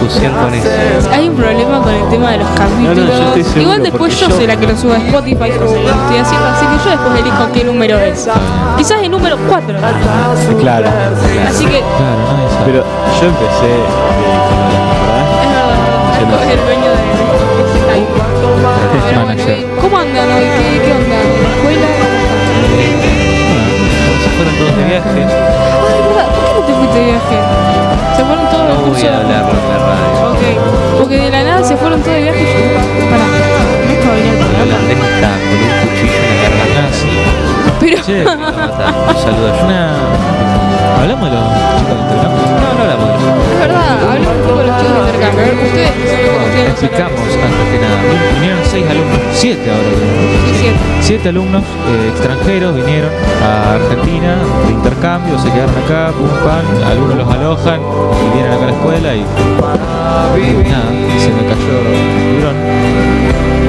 discusión con eso. Hay un problema con el tema de los capítulos. No, no, yo estoy seguro, Igual después porque yo yo- soy la que lo subo a Spotify, sé lo estoy haciendo, así que yo después elijo qué número es. Quizás el número 4. Claro. Así que, Claro. Pero yo empecé es verdad, es el dueño de. Pero bueno, ¿cómo andan hoy? ¿Qué, qué onda? ¿La escuela? Se fueron todos de viaje. Ay, ¿verdad? ¿Por qué no te fuiste de viaje? Se fueron todos No los voy cursos. a hablarlo nada se fueron todos de viaje y yo. Pará, no el programa. está con un cuchillo en la garganta. Ah, sí. Pero. Che. Un saludo a. Hablamos de los chicos de intercambio. Poco los chicos de intercambio. A ver, ustedes que los Explicamos antes que nada. Vinieron seis alumnos, siete ahora. siete. Siete alumnos eh, extranjeros vinieron a Argentina de intercambio, se quedaron acá, pum pam, algunos los alojan y vienen acá a la escuela y, y nada, se me cayó el dron.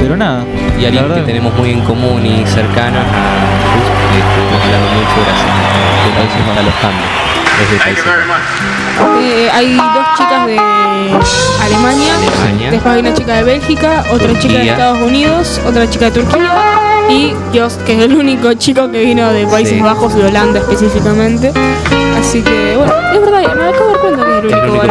Pero nada, Y alguien verdad, que tenemos muy en común y cercano a Jesús, que estuvimos hablando mucho gracias a desde Países Eh, hay dos chicas de Alemania, Alemania. después hay una chica de Bélgica, otra chica de. Estados Unidos, otra chica de Turquía y Dios, que es el único chico que vino de Países Sí. Bajos, de Holanda específicamente. Así que, bueno, es verdad, me acabo de dar cuenta que es el único sí.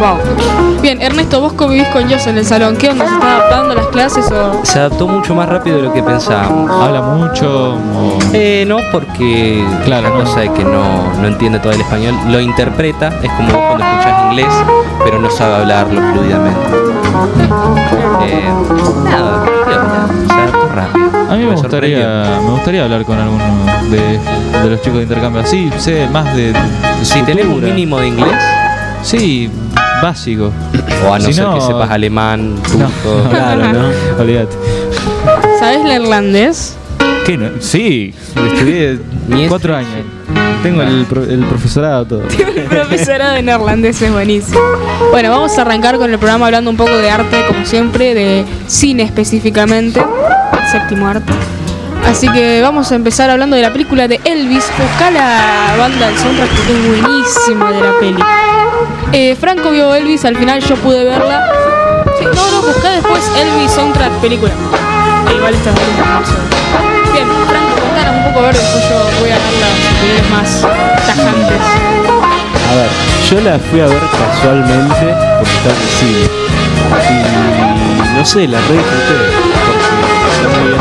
Wow. Bien, Ernesto, vos convivís con Dios en el salón. ¿Qué onda? ¿Se está adaptando a las clases o...? Se adaptó mucho más rápido de lo que pensábamos. habla mucho, o- Eh, no, porque Claro, una no. cosa es que no, no entiende todo el español, lo interpreta, es como vos cuando escuchás inglés, pero no sabe hablarlo fluidamente. Eh, nada, ¿qué onda? Se adaptó rápido. a mí me gustaría, me gustaría hablar con alguno de, de los chicos de intercambio. Así sé más de, de Si tenés un mínimo de inglés, Sí, básico. o a no Si ser no- que sepas alemán, No, turco, claro, no, olvídate. ¿Sabés neerlandés? ¿Qué no? Sí, estudié cuatro años. Tengo el, pro- el profesorado todo. El profesorado de neerlandés es buenísimo. Bueno, vamos a arrancar con el programa hablando un poco de arte, como siempre, de cine específicamente, séptimo arte. Así que vamos a empezar hablando de la película de Elvis. Busca la banda del soundtrack porque es buenísima de la peli. Eh, Franco vio Elvis, al final yo pude verla. Sí, no, no, busca después Elvis soundtrack película. Eh, igual esta es hermosa. Bien, Franco, contanos un poco a ver, después yo voy a dar las más tajantes. A ver, yo la fui a ver casualmente porque estaba en cine. Y no sé, la re disfruté porque muy.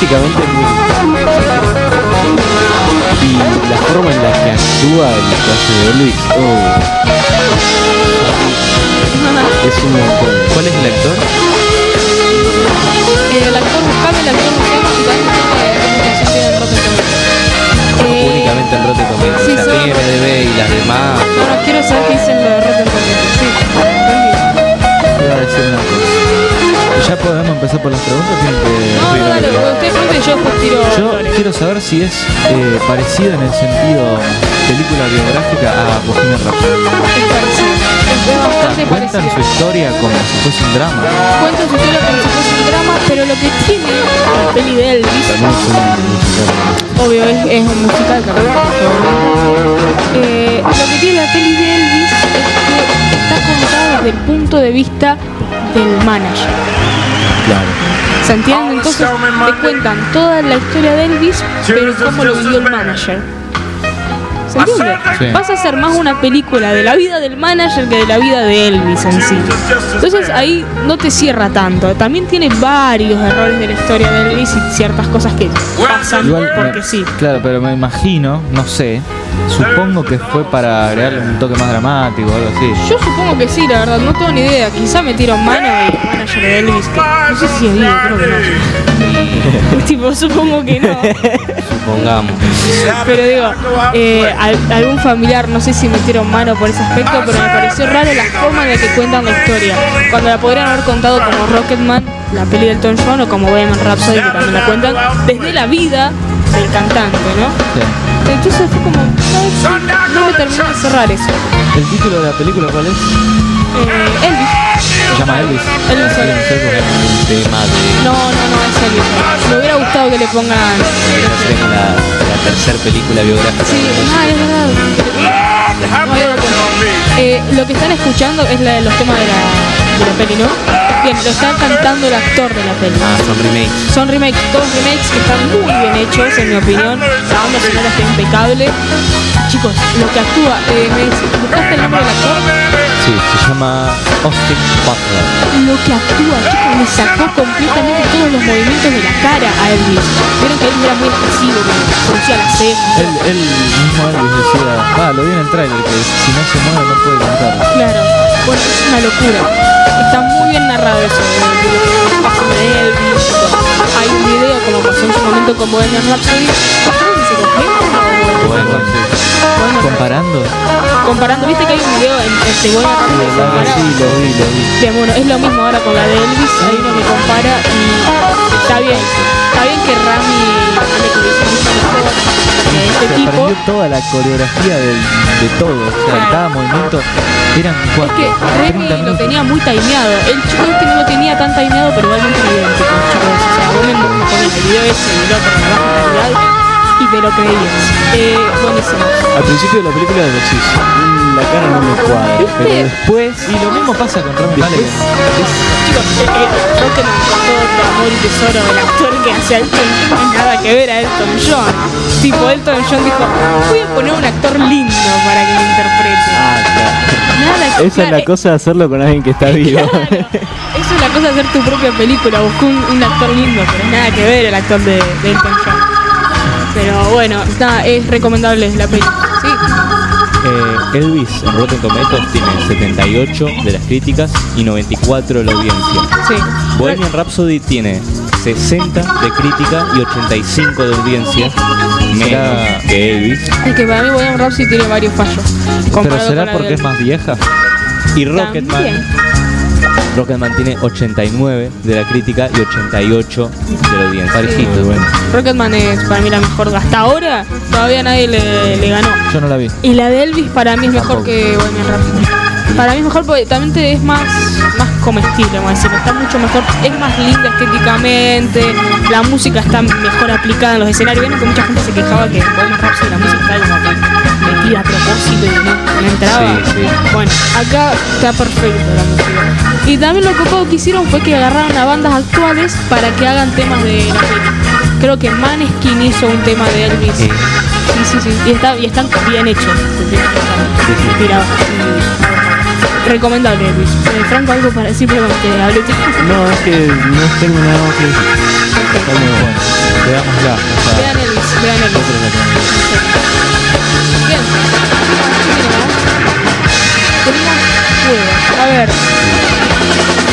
Artísticamente es muy y la forma en la que actúa el hace de Elvis, oh, es un montón. ¿Cuál es el actor? Eh, el actor buscame, el actor buscame y tiene en Rotten Tomatoes. Eh, Únicamente en Rotten Tomatoes. sí, solo- IMDb y las demás. No, no, quiero saber qué dicen lo de Rotten Tomatoes. Sí. Iba a decir una cosa. ¿Ya podemos empezar por las preguntas? No, no, dale, porque usted pregunte y yo después tiro Yo flores. quiero saber si es eh, parecida en el sentido película biográfica a Bohemian Rhapsody. Es parecido. Es bastante Cuentan su historia como si fuese un drama. Cuenta su historia como si fuese un drama, pero lo que tiene la peli de Elvis, También es un musical. obvio, es, es un musical también. Eh, lo que tiene la peli de Elvis es que está contada desde el punto de vista del manager. Claro. ¿Se entiende? Entonces te cuentan toda la historia de Elvis, pero cómo lo vivió el manager. ¿Se entiende? Sí. Vas a hacer más una película de la vida del manager que de la vida de Elvis en sí. Entonces ahí no te cierra tanto. También tiene varios errores de la historia de Elvis y ciertas cosas que pasan Igual, porque me- sí. Claro, pero me imagino, no sé, supongo que fue para agregarle un toque más dramático o algo así. Yo supongo que sí, la verdad, no tengo ni idea. Quizá metieron mano y el manager de Elvis, que no sé si es vivo, creo que no. tipo, supongo que no. supongamos. Pero digo, eh, al- algún familiar, no sé si metieron mano por ese aspecto, pero me pareció raro la forma en la que cuentan la historia. Cuando la podrían haber contado como Rocketman, la peli del Elton John, o como Bohemian Rhapsody, que también la cuentan, desde la vida del cantante, ¿no? Sí. Entonces fue como, ¿sabes? no me terminó de cerrar eso. ¿El título de la película cuál es? Eh, Elvis. Se llama Elvis. Elvis Solo. Un tema de. No, no, no, es Elvis. Me hubiera gustado que le pongan... la, la tercera película biográfica. Sí, ah, es verdad. No. Eh, lo que están escuchando es la de los temas de la, de la peli, ¿no? Bien, lo está cantando el actor de la peli. Ah, son remakes. Son remakes, todos remakes que están muy bien hechos, en mi opinión. La banda sonora está impecable. Chicos, lo que actúa, eh, me dice, ¿buscaste el nombre del actor? Sí, se llama Austin Butler. Lo que actúa, chicos, le sacó completamente todos los movimientos de la cara a Elvis. Vieron que Elvis era muy expresivo, producía la ceja. Él, él mismo Elvis decía, ah, lo vi en el trailer, que si no se mueve no puede cantar. Claro, bueno, es una locura. Está muy bien narrado eso, de Elvis. Hay un video, como pasó en su momento con Bohemian Rhapsody. ¿Cómo se Bueno, Rhapsody? Comparando, Comparando, viste que hay un video en este Bohemian Rhapsody sí, comparado? lo vi, lo vi. Bien, bueno, es lo mismo ahora con la de Elvis, hay uno que compara y está bien, está bien que Rami que mucho mejor que este Se tipo. aprendió toda la coreografía de, todo, o sea, Claro. cada movimiento eran Es cuatro, que 30 Remy lo tenía muy timeado. El chico este no lo tenía tan timeado, pero igualmente era idéntico. chicos. O sea, vos me me pones el video ese y el otro con la baja calidad y te lo creías. Eh, buenísimo. Al principio de la película decís, "Mm, la cara no me cuadra. ¿Viste? Pero después, Y lo mismo pasa con Rami Malek. Chicos, eh, eh, Rocketman con todo el amor y tesoro del actor que hace a Elton John no nada que ver a Elton John. Tipo, Elton John dijo, voy a poner un actor lindo para que me interprete. ah, claro. Nada que Esa es la claro, cosa de hacerlo con alguien que está vivo. Claro. Eso es la cosa de hacer tu propia película, buscó un, un actor lindo, pero nada que ver el actor de, de Elton John. Pero bueno, está, es recomendable la película. Sí, Eh, Elvis en Rotten Tomatoes tiene 78 de las críticas y 94 de la audiencia. sí. Bohemian Rhapsody tiene 60 de crítica y 85 de audiencia, menos que Elvis. Es que para mí Bohemian Rhapsody tiene varios fallos. Pero será porque de es más vieja. Y Rocketman, También. Rocketman tiene 89 de la crítica y 88 de la audiencia. Parejito, bueno. Rocketman es para mí la mejor. Hasta ahora todavía nadie le, le ganó. Yo no la vi. Y la de Elvis para mí es mejor que Bohemian Rhapsody. Para mí es mejor porque también te es más, más comestible, vamos a decir. Está mucho mejor, es más linda estéticamente, la música está mejor aplicada en los escenarios. Vieron que mucha gente se quejaba que Bohemian Rhapsody la música estaba como metida a propósito y no, no entraba. Sí, sí. Bueno, acá está perfecto la música. Y también lo copado que hicieron fue que agarraron a bandas actuales para que hagan temas de la peli. Creo que Maneskin hizo un tema de Elvis. Sí. Sí, sí, sí. Y, está, y están bien hechos. Recomendable, Elvis. Eh, Franco, algo para decir, perdón, que hablé No, es que no tengo nada más que decir. Está muy bueno. Veámosla. o sea, Vean Elvis, vean tenemos. Bien. Tenemos juegos. A ver.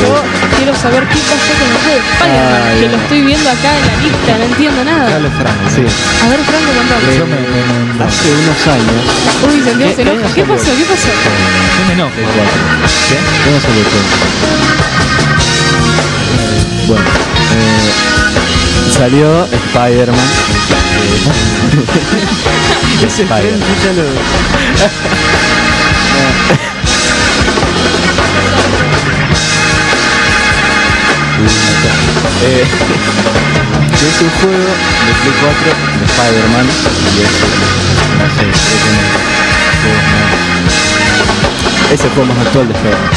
Yo quiero saber qué pasó con el juego de Spider-Man, que lo estoy viendo acá en la lista, no entiendo nada. Dale, Frank. Sí. A ver, Franco, contame. Yo me, me, me- Hace unos años, Uy, Santiago se ¿Qué- enoja. qué ¿Qué pasó? ¿Qué pasó? yo me enojo. ¿qué? ¿Cómo se le? Bueno, eh, salió Spider-Man. Ese Spider. Eh, que es un juego de Play 4 de Spider-Man y es, no sé, creo que no- juegos más- es el juego más actual de Spider-Man.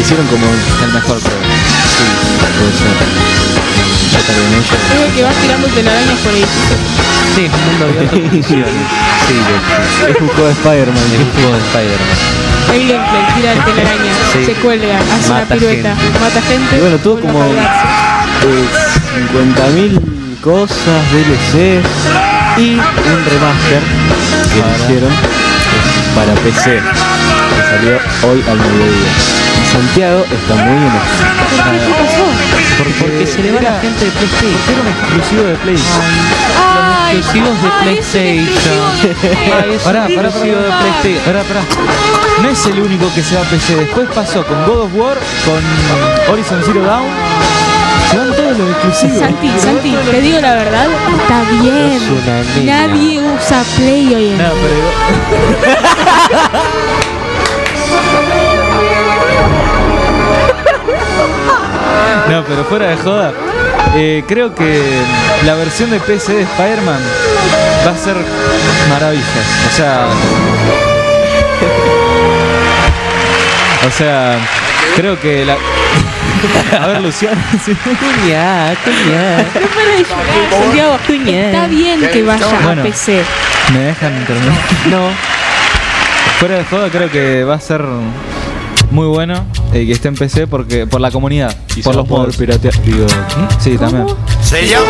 Hicieron como El mejor, creo. Sí, puede ser. Ya está bien hecho. Es el que vas tirando telarañas por edificios. Sí, un mundo abierto. Sí, es un juego de Spider-Man. Es un juego de Spider-Man. El gameplay, tira el telaraña, Sí. se cuelga, hace una Mata pirueta, gente. mata gente. Y bueno, tuvo como. Eh, 50.000 cosas, DLCs y un remaster que Para- hicieron para PC que salió hoy al mediodía. Y Santiago está muy. ¿Por qué? ¿Qué pasó? Porque se le va la gente de PlayStation. Era un exclusivo de Play. Ah, Ay, exclusivos de PlayStation. Pará, pará, exclusivo de. PlayStation. Pará, pará. No es el único que se va a PC. Después pasó con God of War, con Horizon Zero Dawn. Se van todos los exclusivos. Santi, Santi, te digo la verdad, está bien. Es una niña. Nadie usa Play hoy en No, día. pero No, pero fuera de joda, eh, creo que la versión de PC de Spider-Man va a ser maravillas. O sea. O sea, creo que la. A ver, Luciano. sí. Cuñá, cuñá. No para de llorar, Santiago. Está bien que vaya Bueno. a PC. ¿Me dejan terminar? No. Fuera de joda, creo que va a ser muy bueno eh, que esté en PC porque por la comunidad, por los mods. piratear. Digo, Sí, también. Se llama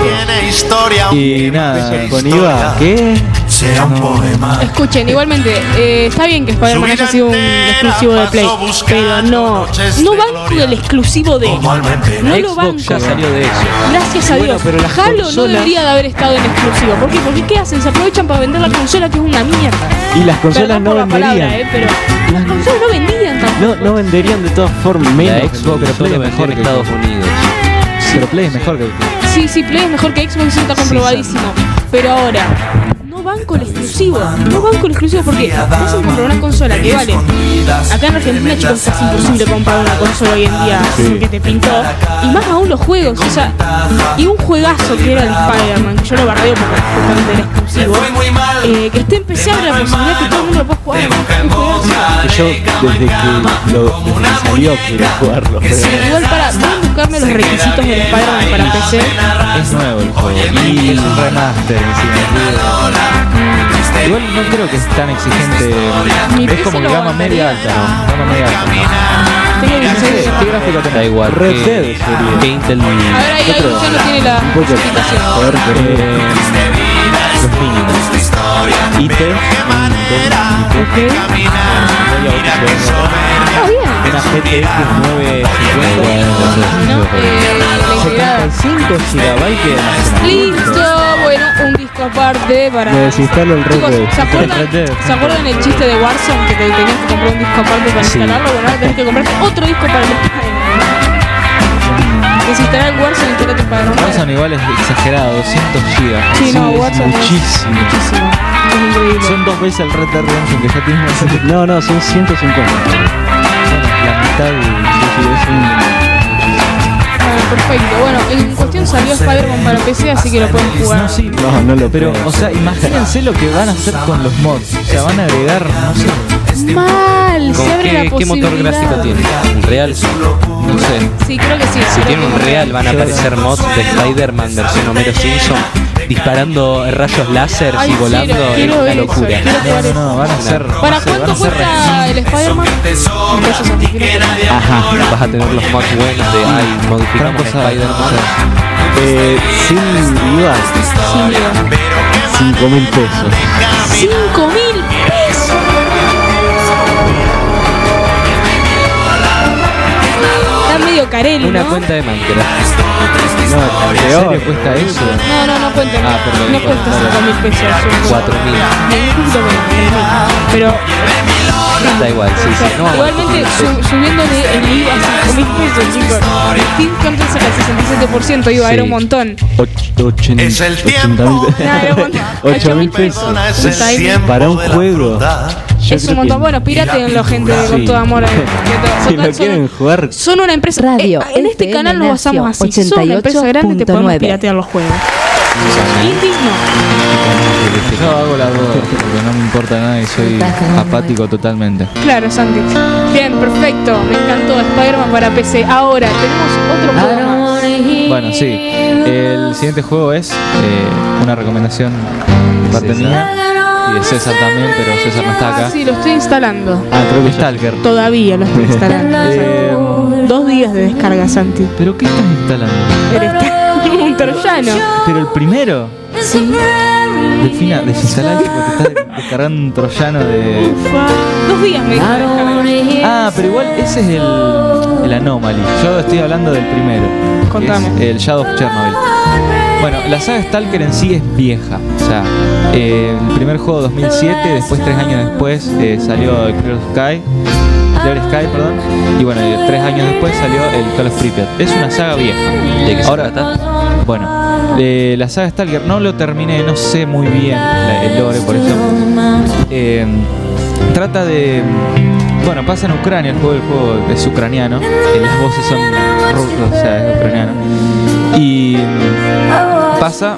Tiene historia. Y nada, con IVA. ¿Qué? Será un poema. Escuchen, igualmente, eh, está bien que Spider-Man haya sido un exclusivo de Play, pero no, no banco del exclusivo de. No lo. Xbox ya salió de eso. Gracias a Bueno, Dios. pero Halo no debería de haber estado en exclusivo. ¿Por qué? Porque ¿qué hacen? Se aprovechan para vender la consola que es una mierda. Y las consolas Perdón no por la venderían. palabra, eh, pero las consolas no vendían tampoco. No, no venderían de todas formas. La Menos. Xbox pero mejor que Estados. Unidos. Pero Play es mejor que Sí, sí, Play es mejor que Xbox, eso está comprobadísimo. Pero ahora, no banco el exclusivo. No banco el exclusivo porque vas a comprar una consola que vale. Acá en Argentina, chicos, es casi imposible comprar una consola hoy en día porque te pintó. Y más aún los juegos, o sea, y un juegazo que era el Spider-Man, que yo lo bardeo porque justamente era exclusivo. eh, que esté en PC abre la posibilidad que todo el mundo lo pueda jugar. Un juegazo. Que yo, desde que, lo, desde que salió, quiero jugarlo. pero- Igual para, pueden buscarme los requisitos del Spider-Man para PC. es nuevo el juego. Y es un remaster encima. Igual no creo que es tan exigente. Mi Es como gama media alta, ¿no? Gama media alta. Tengo No 16 sé, ¿qué gráfico Da tenés? igual. Red que- Dead sería. que Intel. A ver, ahí, ahí Luciano tiene la Un poco Eh, los mínimos. Ah, bien. una GTX 950 ¿No? Eh, la integrada. 75 GB. Listo, bueno, un disco aparte para. Me desinstalo el Red. ¿se acuerdan, Red Dead. ¿se acuerdan el chiste de Warzone que te tenías que comprar un disco aparte para instalarlo? Bueno, ahora tenés que comprarte otro disco para el Desinstalar el Warzone y instalar tu Spider-Man. Warzone igual es exagerado, 200 GB. Sí, no, es Warzone es muchísimo. muchísimo. Es increíble. Son dos veces el Red Dead Redemption que ya tiene una No, no, son 150. la mitad sí, sí, es un Ah, perfecto. Bueno, en cuestión salió Spider-Man para PC, así que lo pueden jugar. No, sí, No, no lo pero, o sea, imagínense lo que van a hacer con los mods. O sea, van a agregar, no sé, Mal, se ¿Con abre la qué, motor gráfico tiene? ¿Un real? No sé. Sí, creo que sí. Si tiene un real van a aparecer mods de Spider-Man versión Homero Simpson disparando rayos láser Ay, y volando. quiero- es una locura. quiero no, jugar no, eso. no, van a ser. ¿Para cuánto cuesta el Spider-Man? Ajá. Vas a tener los mods buenos de ay, modificamos Spider-Man. Eh, sin IVA, Sin IVA. 5 mil pesos. 5 mil pesos. Está medio carelli, Una ¿no? cuenta de Minecraft. No, ¿En serio cuesta eso? No, no, no cuenten. Ah, perdón, no cuesta perdón. 5 mil pesos. un- 4.000. Un poquito menos, 3.000. Pero Da igual, sí, sí. No, igualmente su- subiéndole el IVA a 5 mil pesos, chicos. Steve Compton saca el 67% IVA, Sí. era un montón. Och- ochen- Es el 80 tiempo. mil Nah, era un montón. 8 mil pesos. Para un de la juego. Yo es un montón. que- Bueno, piratenlo, gente, con Sí. todo amor. Si son- lo quieren son- jugar, Son una empresa. Radio eh, en este canal nos basamos así. Si sos una empresa grande, te podemos 88.9. piratear los juegos. Si sos indie, no. Yo hago las dos, porque no me importa nada y soy apático totalmente. Claro, Santi. Bien, perfecto. Me encantó Spider-Man para PC. Ahora, tenemos otro juego más. Bueno, sí. El siguiente juego es eh, una recomendación de parte mía y de César también, pero César no está acá. Sí, lo estoy instalando. ah, creo que Stalker. Todavía lo estoy instalando. Eh, Dos días de descarga, Santi. ¿Pero qué estás instalando? Un troyano. ¿Pero el primero? Sí. Delfina, desinstalar tipo, te está descargando un troyano de... Ufa. Dos días me dijo de descarga. Ah, pero igual ese es el, el Anomaly. Yo estoy hablando del primero. que Contame. Es el Shadow of Chernobyl. Bueno, la saga Stalker en sí es vieja. O sea, eh, el primer juego 2007, después tres años después eh, salió el Clear Sky. Clear Sky, perdón. Y bueno, tres años después salió el Call of Pripyat. Es una saga vieja. ¿De qué se Ahora, trata? bueno, la saga Stalker no lo terminé, no sé muy bien la- el lore, por eso. Eh, trata de. Bueno, pasa en Ucrania, el juego, el juego es ucraniano, las voces son rusas, o sea, es ucraniano. Y pasa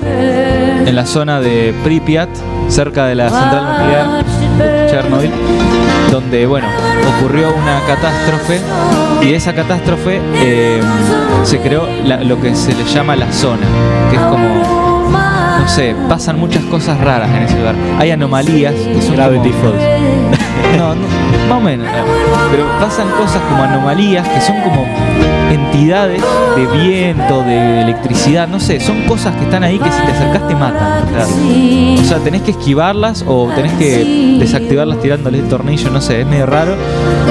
en la zona de Pripyat, cerca de la central nuclear de Chernobyl, donde, bueno, ocurrió una catástrofe y de esa catástrofe eh, se creó la- lo que se le llama la zona, que es como, no sé, pasan muchas cosas raras en ese lugar. Hay anomalías que son Gravity como- Falls. no, no, más o menos. Pero pasan cosas como anomalías que son como entidades de viento, de electricidad, no sé, son cosas que están ahí que si te acercas te matan. O sea, o sea, tenés que esquivarlas o tenés que desactivarlas tirándole el tornillo, no sé, es medio raro.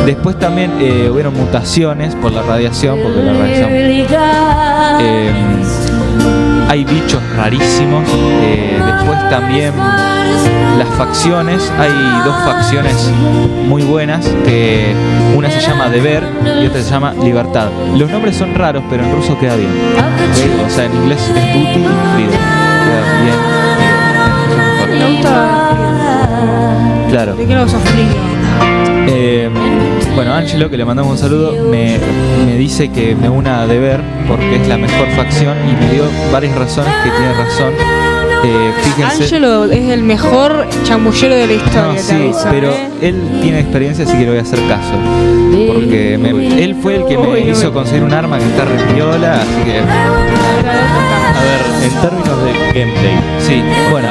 Después también eh, hubieron mutaciones por la radiación, porque la radiación eh, hay bichos rarísimos. eh, después también las facciones, hay dos facciones muy buenas, que una se llama Deber y otra se llama Libertad. Los nombres son raros, pero en ruso queda bien. ¿ok? O sea, en inglés es Duty y Freedom. Queda bien. Gusta. Claro. Eh, bueno, Angelo, que le mandamos un saludo, me, me dice que me una a deber porque es la mejor facción y me dio varias razones que tiene razón. Eh, fíjense. Angelo es el mejor chamullero de la historia, No, te sí, aviso, pero ¿eh? él tiene experiencia, así que le voy a hacer caso. Porque me- él fue el que me Uy, uy. hizo conseguir un arma que está re piola, así que. A ver, en términos de gameplay, Sí, bueno,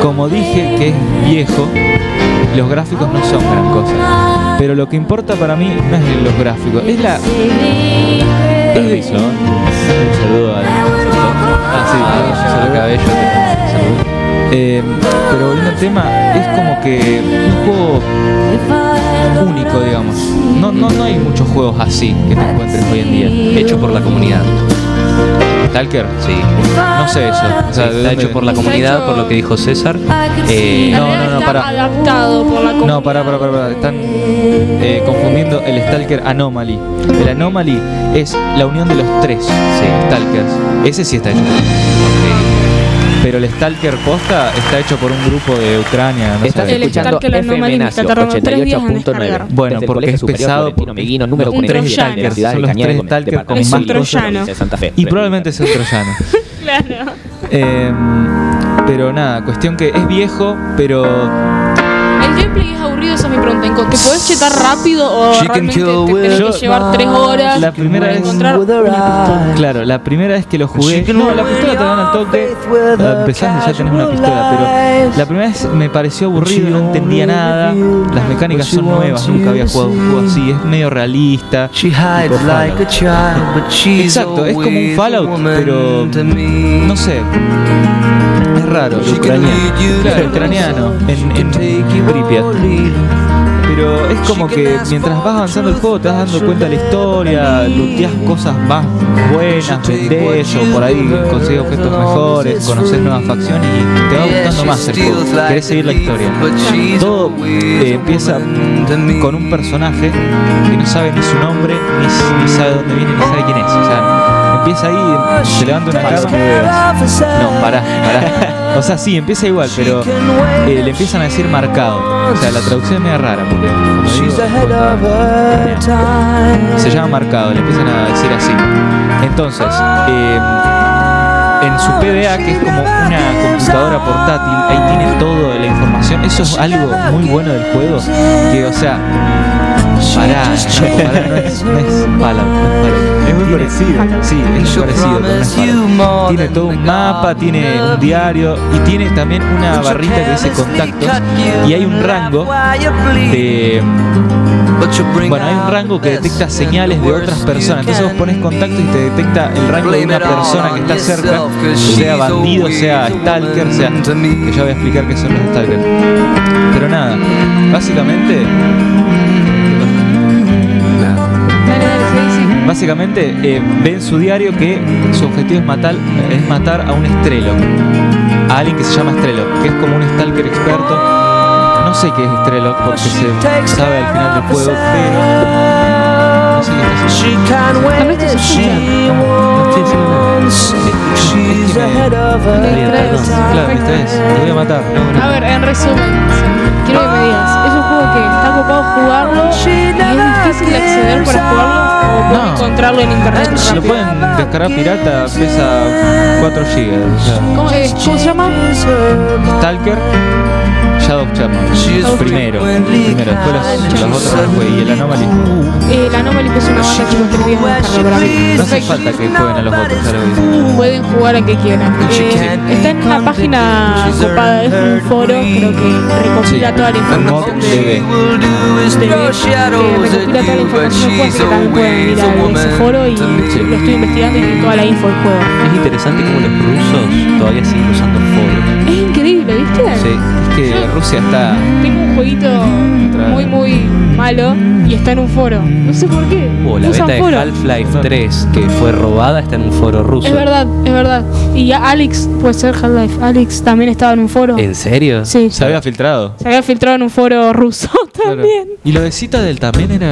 como dije que es viejo, los gráficos no son gran cosa. Pero lo que importa para mí no es los gráficos, es la. permiso. Un saludo al Ah, sí, Ah, solo cabello. Salud. Eh, pero volviendo al tema, es como que un juego único, digamos. No, no, no hay muchos juegos así que te encuentres hoy en día. Hecho por la comunidad. Stalker, Sí. no sé eso. O sea, ¿de Está hecho por la comunidad, por lo que dijo César. Eh, No, no, no, para. adaptado por la comunidad. No, pará, pará, pará, pará. Están eh, confundiendo el Stalker Anomaly. El Anomaly es la unión de los tres Stalkers. Ese sí está hecho. Pero el Stalker posta está hecho por un grupo de Ucrania. No Estás. El escuchando Stalker Anomaly FM me Nacio está tardando tres días en 88.9. descargar. Bueno, porque es pesado, Meguino, número un 47 de la troyano. ciudad Son de los tres stalkers con más. Y probablemente sea un troyano. Claro. Eh, pero nada, cuestión que es viejo, pero ¿Te podés chetar rápido o She realmente te tenés que llevar tres horas la primera para vez- encontrar una claro, la primera vez que lo jugué, no, la pistola te dan al toque, ah, empezás y ya tenés una pistola, pero la primera vez me pareció aburrido, no entendía nada, las mecánicas son nuevas, nunca había jugado un juego así, es medio realista. She hides Tipo like a child, but she's Exacto, es como un Fallout, pero no sé, es raro. Lead you Claro, to ucraniano, en, en Pripyat. Pero es como que mientras vas avanzando el juego te vas dando cuenta de la historia, looteas cosas más buenas, vendés o por ahí consigues objetos mejores, conoces nuevas facciones y te va gustando más el juego. Querés seguir la historia. Todo eh, empieza con un personaje que no sabe ni su nombre, ni, ni sabe dónde viene, ni sabe quién es. Empieza ahí, se levanta una cama. No, pará, pará. O sea, sí, empieza igual, pero eh, le empiezan a decir marcado. O sea, la traducción es media rara, porque como digo, se llama marcado, le empiezan a decir así. Entonces, eh, en su PDA, que es como una computadora portátil, ahí tiene toda la información. Eso es algo muy bueno del juego. Que, o sea, pará, no, pará, no es, no es Fallout, no es Fallout. Es muy Tiene- parecido. Sí, es muy parecido, pero no es Fallout. Tiene todo the un mapa, tiene un diario y tiene también una barrita que dice contactos y hay un rango de bueno, hay un rango que detecta señales de otras personas. Entonces vos pones contacto y te detecta el rango de una persona que está cerca, sea bandido, sea stalker, sea. Que ya voy a explicar qué son los stalkers. Pero nada, básicamente. Básicamente eh, ve en su diario que su objetivo es matar, es matar a un estrelo. A alguien que se llama Estrelo, que es como un stalker experto. No sé qué es Estrelo porque se sabe al final del juego, pero. No sé qué ¿se if she escucha? wants. She's ahead of Me her distraes. Claro, voy a matar. A ver, en resumen, quiero que me digas, ¿es un juego que está ocupado jugarlo y es difícil de acceder para jugarlo o No. encontrarlo en internet Lo rápido? pueden descargar pirata, pesa 4 GB. ¿Cómo, eh, ¿Cómo se llama? Stalker, Shadow Chapman. Primero, primero, después las otras las jugué. Y el Anomaly. La Anomaly es una banda chicos tres días tarde para mí. No hace falta que jueguen a los otros, ya lo. Pueden jugar a que quieran. Eh, está en una página copada, es un foro, creo que recopila Sí. toda la información de, TV. will do is de- throw que shadows at recopila toda la información she's que también pueden a a ese foro y lo estoy investigando y toda la info del juego. Es interesante cómo los rusos todavía siguen usando foros. Sí, Es que Rusia está. Tengo un jueguito muy, muy malo y está en un foro. No sé por qué. Oh, la Usan beta de foro. Half-Life 3 que fue robada está en un foro ruso. Es verdad, es verdad. Y a Alex, puede ser Half-Life. Alex también estaba en un foro. ¿En serio? Sí, Se había filtrado. se había filtrado en un foro ruso también. Y lo de Citadel también era.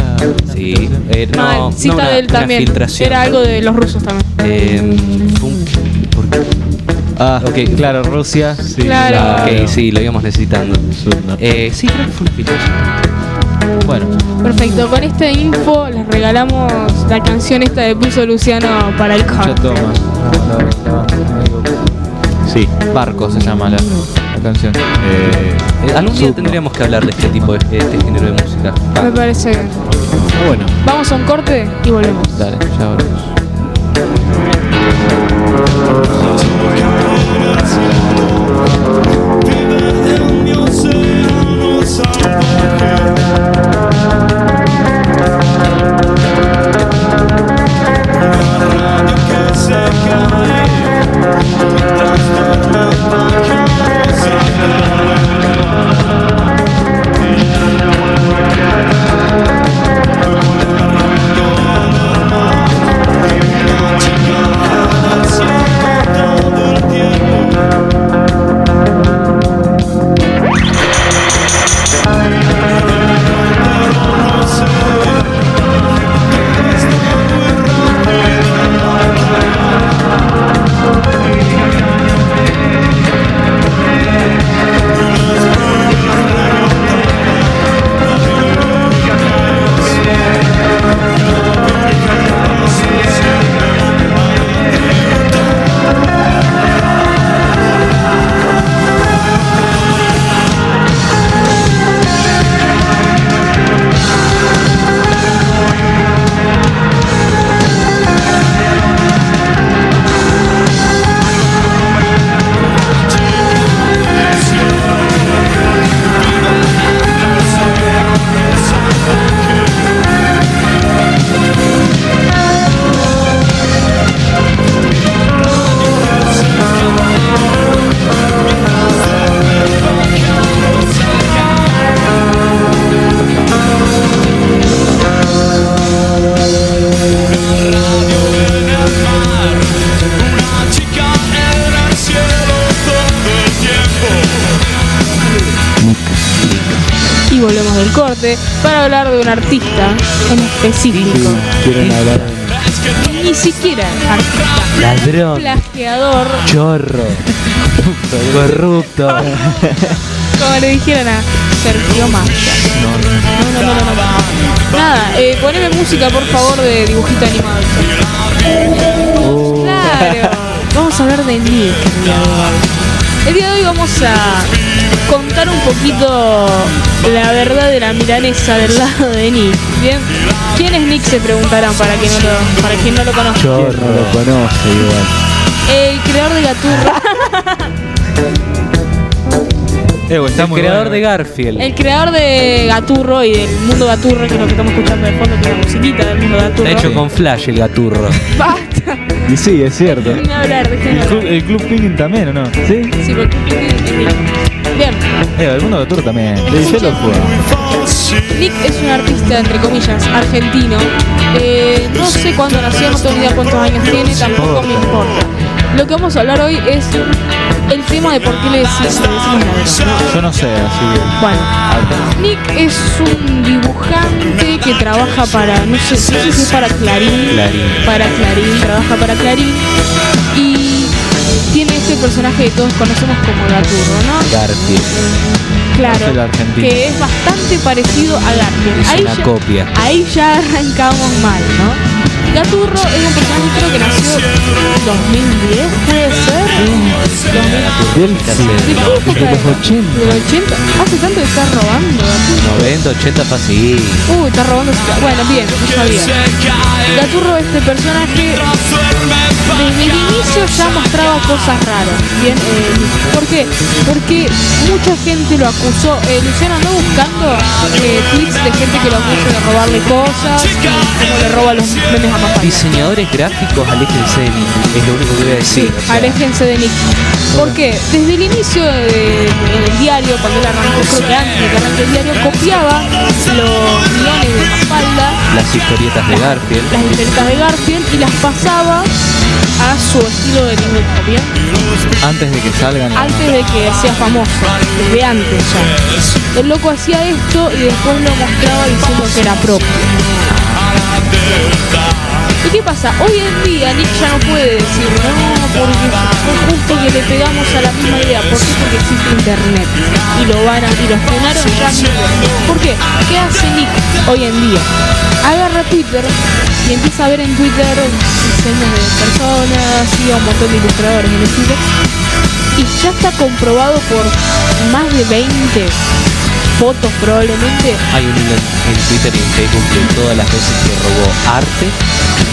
Sí, eh, no, Mal, no Citadel una, una también. filtración. Era algo de los rusos también. Eh, fue un- ¿por qué? Ah, ok, claro, Rusia. Sí, Claro. Ah, ok, sí, lo íbamos necesitando. Eh, sí, creo que fue una filtración. Bueno, Perfecto, con esta info les regalamos la canción esta de puso Luciano para el ya car. Sí, Barco se llama la, la canción. Eh, Eh, algún día tendríamos que hablar de este tipo de este género de música. Me parece bien. Bueno, Vamos a un corte y volvemos. dale, ya volvemos. Y corte para hablar de un artista en específico. quieren hablar Ni siquiera artista. Ladrón, Plagiador, chorro, corrupto. como le dijeron a Sergio Massa. No, no, no, no, no. Nada, eh, poneme música por favor de dibujito animado. Claro, vamos a hablar de Nick el día de hoy. Vamos a contar un poquito la verdad de la milanesa del lado de Nick. Bien, ¿quién es Nick? Se preguntarán para quien no lo, para quien no lo conozca. ¿Quién no lo conoce igual? El creador de Gaturra, Eh, está El muy creador bueno. de Garfield. el creador de Gaturro y del mundo Gaturro, que es lo que estamos escuchando de fondo, que es la musiquita del mundo Gaturro. Está hecho con Flash el gaturro. Basta, Y sí, es cierto. déjenme hablar, El club, el club Penguin también, ¿o no? ¿Sí? Sí, porque es Nick. Bien, Eh, el mundo de Tour también. Sí, yo lo juego. Nick es un artista, entre comillas, argentino, Eh, no sé cuándo nació, no tengo ni idea cuántos años tiene, tampoco me importa. Lo que vamos a hablar hoy es el tema de por qué le decimos, le decimos. Yo no sé, así que. Bueno, Nick es un dibujante que trabaja para, no sé, no sé si es para Clarín, Clarín. para Clarín, trabaja para Clarín y este personaje que todos conocemos como Gaturro, ¿no? Garfield. Claro, el argentino. que es bastante parecido a Garfield. Es Ahí una ya- copia. Ahí ya arrancamos mal, ¿no? Gaturro es un personaje creo que nació en 2010, puede ser. 2000. Del Ya sé, ¿De qué no, época de los es? 80. ¿De los 80? Hace tanto que está robando, Gaturro. 90, 80 fácil. Uy, está robando. Bueno, bien, no sabía. Gaturro, este personaje, desde el inicio ya mostraba cosas raras. Bien, eh, ¿por qué? Porque mucha gente lo acusó. Eh, Luciano ando buscando eh, tweets de gente que lo acusa de robarle cosas, como le roba los memes a. Diseñadores gráficos, aléjense de mí. Es lo único que voy a decir. o sea, Aléjense de Nick. ¿Por qué? Desde el inicio de- del diario, cuando él arrancó, creo que antes de que arranque el diario, copiaba los guiones de Mafalda las historietas de Garfield. las historietas de Garfield y las pasaba a su estilo de dibujo, ¿bien? Antes de que salgan. Antes de que sea famoso, desde antes ya. El loco hacía esto y después lo mostraba diciendo que era propio. ¿Y qué pasa? Hoy en día Nick ya no puede decir, no, porque fue justo que le pegamos a la misma idea. ¿Por qué? Porque existe internet. Y lo van a, y lo estrenaron ya mismo. ¿Por qué? ¿Qué hace Nick hoy en día? Agarra Twitter y empieza a ver en Twitter diseños de personas y a un montón de ilustradores en el Twitter. Y ya está comprobado por más de 20 fotos probablemente Hay un en Twitter y en Facebook de todas las veces que robó arte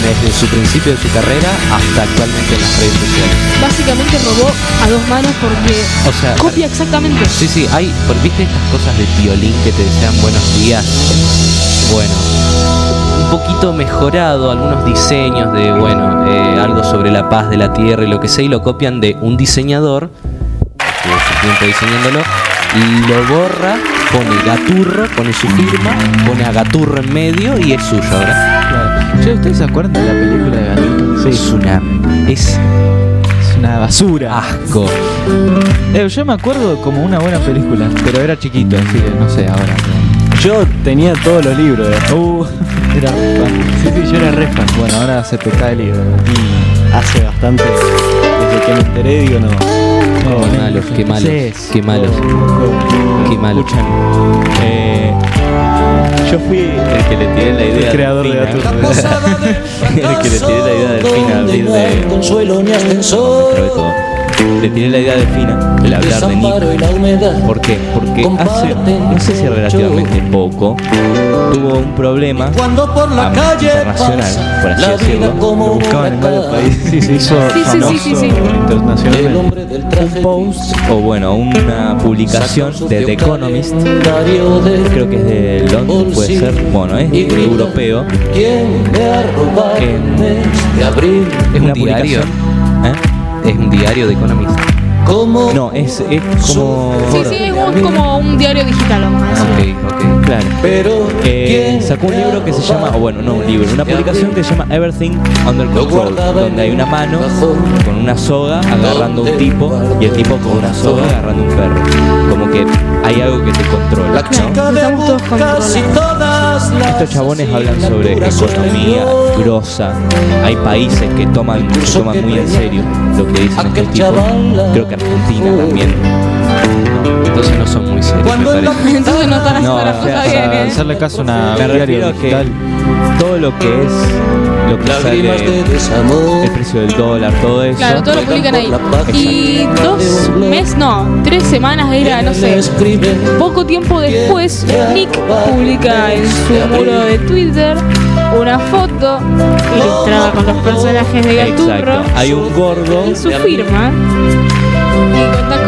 desde su principio de su carrera hasta actualmente en las redes sociales. básicamente robó a dos manos porque O sea, copia exactamente. Sí, sí, hay, ¿viste estas cosas de violín que te desean buenos días? Bueno, un poquito mejorado, algunos diseños de, bueno, eh, algo sobre la paz de la tierra y lo que sea, y lo copian de un diseñador, que tiempo diseñándolo, lo borra, pone Gaturro, pone su firma, pone a Gaturro en medio y es suyo ahora. Claro. ¿ustedes se acuerdan de la película de Gatito? Es una... es Es una basura. asco. Eh, yo me acuerdo como una buena película, pero era chiquito, así que no sé ahora. Yo tenía todos los libros de Uh, era fan. Sí, sí, yo era re fan. Bueno, ahora se te cae el libro. Y hace bastante, desde que me enteré, digo, no. Qué malos, qué malos, qué malos, qué malos. Escuchan, eh, yo fui El que le tiré la idea el creador de Delfina. Gato. El que le tiré la idea del Fina al abrir de. consuelo ni ascensor. Le tiré la idea de Fina, el hablar de y humedad. ¿Por qué? Porque hace, no sé si relativamente poco, tuvo un problema Cuando por la calle internacional, por así decirlo. como Lo buscaban en varios países. Sí, se hizo Sí, sí, sí, famoso sí, sí. El internacionalmente. hombre del traje un post o bueno, una publicación de The Economist, creo que es de Londres, puede ser, bueno, es Y grita, europeo, ¿Quién me ha robado En- el mes de abril? es Una un diario, publicación. ¿eh? Es un diario de Economist. ¿Cómo? No, es, es como... Sí, sí, es un- como un diario digital, vamos a decir. Ok, ok. Claro. Pero Eh, ¿quién sacó un libro que se llama, o bueno, no un libro, una publicación que se llama Everything Under Control, donde hay una un mano con una soga agarrando a un tipo y el tipo con una soga agarrando a un perro. Como que hay algo que te controla. La chica de estamos todos casi todas las Estos chabones hablan sobre economía grosa. Hay países que toman, que toman muy en serio lo que dicen estos tipos. la Creo que Argentina también. Entonces no son muy serios, me la parece. Entonces no están No, haciendo para, cosas bien, para ¿eh? hacerle caso a una Me refiero que digital. todo lo que es lo que lágrimas de sale desamor. el precio del dólar, todo eso. Claro, todo lo publican ahí. Y dos meses, no, tres semanas era, no sé, poco tiempo después, Nick publica en su muro de Twitter una foto ilustrada con los personajes de Gaturro. Hay un gordo. y su firma.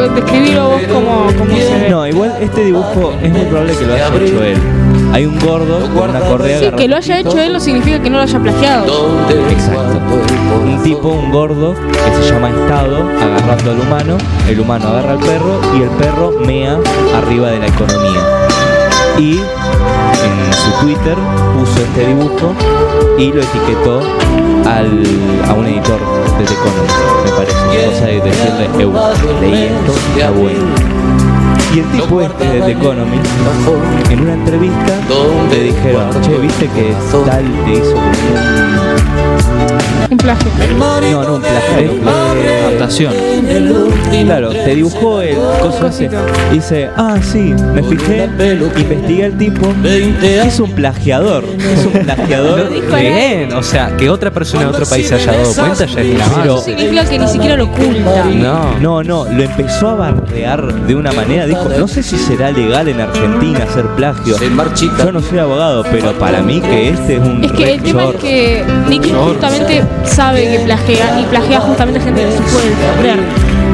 Y describilo vos como, como se ve. No, igual este dibujo es muy probable que lo haya hecho él. Hay un gordo con una correa Sí, que lo haya hecho él no significa que no lo haya plagiado. Exacto. Un tipo, un gordo, que se llama Estado, agarrando al humano, el humano agarra al perro y el perro mea arriba de la economía. Y en su Twitter puso este dibujo y lo etiquetó al, a un editor de The Economist, me parece. Cosa de decirle, "Eu, leí esto, está bueno. Y el tipo este de The Economist, en una entrevista, le dijeron, che, viste que tal te hizo Un plagio. No, no, un plagio, un plagio. Adaptación. Claro, te dibujó el coso ese. Dice, ah, sí, me fijé, investigué al tipo. Es un plagiador. Es un plagiador. Bien, o sea, que otra persona de otro país se haya dado cuenta ya es una Pero- Eso significa que ni siquiera lo oculta. No. No, no, lo empezó a bardear de una manera. Dijo, no sé si será legal en Argentina hacer plagio. Yo no soy abogado, pero para mí que este es un Es que el tema es que Nicky justamente sabe que plagia y plagia justamente gente que no se puede defender.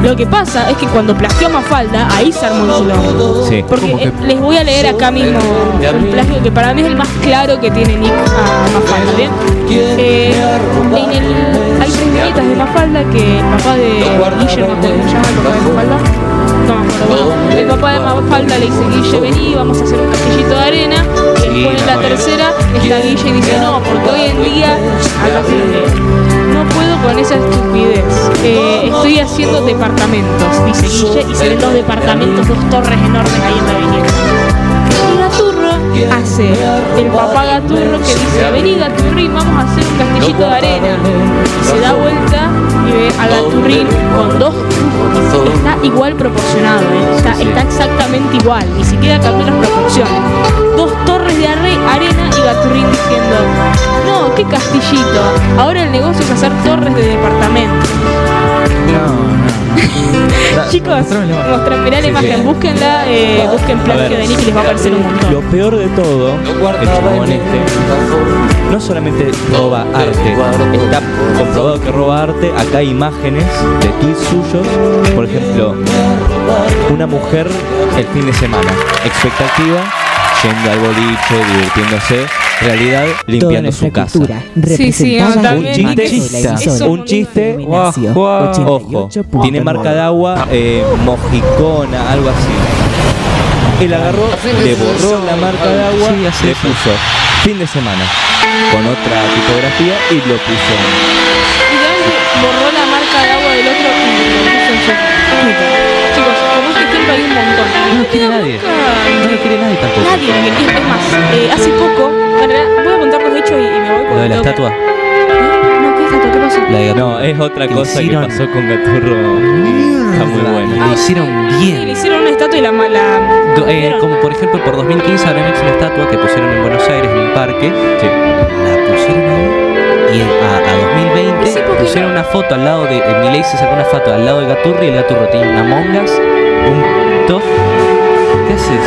Lo que pasa es que cuando plagió Mafalda, ahí se armó el quilombo. Sí. Porque eh, les voy a leer acá mismo un plagio que para mí es el más claro que tiene Nick a Mafalda, ¿bien? Eh, en el, hay tres viñetas de Mafalda que el papá de Guillermo, ¿cómo se llama el papá de Mafalda? No me acuerdo, bueno, el papá de Mafalda le dice, Guille, vení, vamos a hacer un castillito de arena. Y después en la tercera está Guille y dice, no, porque hoy en día, acá se lee, no puedo con esa estupidez. Eh, estoy haciendo departamentos, dice Guille, y se ven dos departamentos, dos torres enormes ahí en la viñeta. Y Gaturro hace el papá Gaturro que dice, vení Gaturrín, vamos a hacer un castillito de arena. Y se da vuelta y ve a Gaturrín con dos. Está igual proporcionado, ¿eh? está, está exactamente igual, ni siquiera cambió las proporciones. Imagen. mostrame mirá la imagen, búsquenla, eh, busquen plagio ver. de Nick y les va a aparecer un montón. Lo peor de todo, el chabón este, no solamente roba arte, está comprobado que roba arte, acá hay imágenes de tweets suyos, por ejemplo, una mujer el fin de semana, expectativa, yendo al boliche, divirtiéndose, realidad limpiando su casa. Sí, sí, Un chiste, un chiste, ojo, tiene marca de agua, eh, mojicona, algo así. Él agarró, le borró la marca de agua, Sí, le puso fin de semana con otra tipografía y lo puso. Literalmente borró la hay un montón. No lo quiere nadie. No lo quiere nadie tampoco. Nadie, es más, eh, hace poco, bueno, voy a contarlos de hecho y, y me voy Lo de la que- estatua. No, ¿qué estatua? ¿Qué pasó? La de No, es otra Le cosa que hicieron- pasó con Gaturro. Está muy bueno. Lo hicieron Sí, le bien. hicieron una estatua y la... ma- la Do- eh, como por ejemplo por 2015 habrán hecho una estatua que pusieron en Buenos Aires en un parque. La pusieron ahí y en- a, a 2020 Sí, porque pusieron una foto al lado de. Eh, Milei se sacó una foto al lado de Gaturri y el Gaturro tiene una mongas, un tof. ¿Qué haces?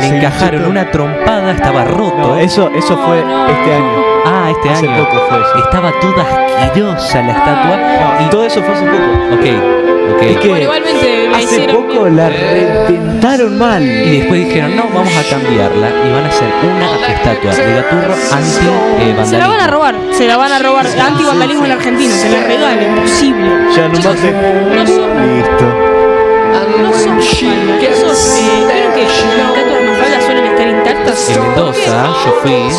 Le encajaron una trompada, estaba roto. No, eso, eso fue este año. Ah, este Hace año. poco fue eso. Estaba toda asquerosa la estatua. No, y todo eso fue hace poco. Ok, ok. Es que Bueno, igualmente hace poco bien. la reventaron mal. Y después dijeron, no, vamos a cambiarla y van a hacer una estatua de Gaturro anti eh, vandalismo. Se la van a robar, se la van a robar. Anti-vandalismo en Argentina, se la regalen, imposible. Ya no mate. no son, Listo. no son esos, eh, ¿vieron que las estatuas de Mafalda suelen estar intactas? En Mendoza, yo fui.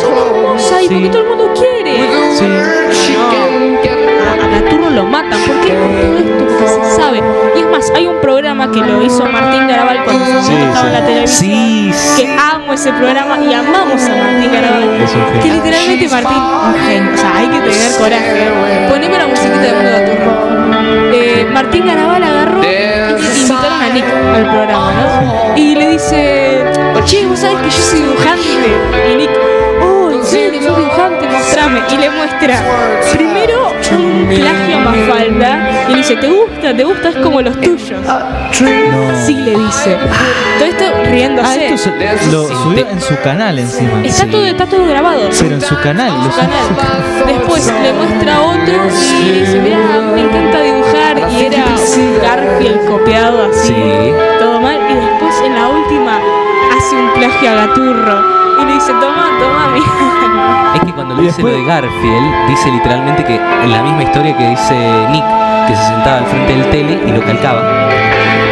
Sí. Porque todo el mundo quiere. Sí. A, a Gaturro lo matan. ¿Por qué? Por todo esto se sabe. Más, hay un programa que lo hizo Martín Garabal cuando su Sí, momento estaba en la televisión. Sí, sí. Que amo ese programa y amamos a Martín Garabal. Es. Que literalmente Martín, un genio. O sea, hay que tener coraje. Poneme la musiquita de Mundo Gaturro. Eh, Martín Garabal agarró y invitaron a Nick al programa, ¿no? Y le dice, che, vos sabés que yo soy dibujante. Y Nick, mostrame. Y le muestra primero un plagio a Mafalda y le dice, ¿te gusta? ¿Te gusta? Es como los tuyos. Sí, le dice. Todo esto riéndose. Ah, esto se- lo subió en su canal encima. Está, todo, está todo grabado. Pero en su canal. Su canal. Después le muestra otro y le dice, mira, me encanta dibujar. Y era un Garfield copiado así. Sí. Todo mal. Y después en la última hace un plagio a Gaturro. Y le dice, toma, toma, mira. Es que cuando le Y dice lo de Garfield, dice literalmente que en la misma historia que dice Nick, que se sentaba al frente del tele y lo calcaba.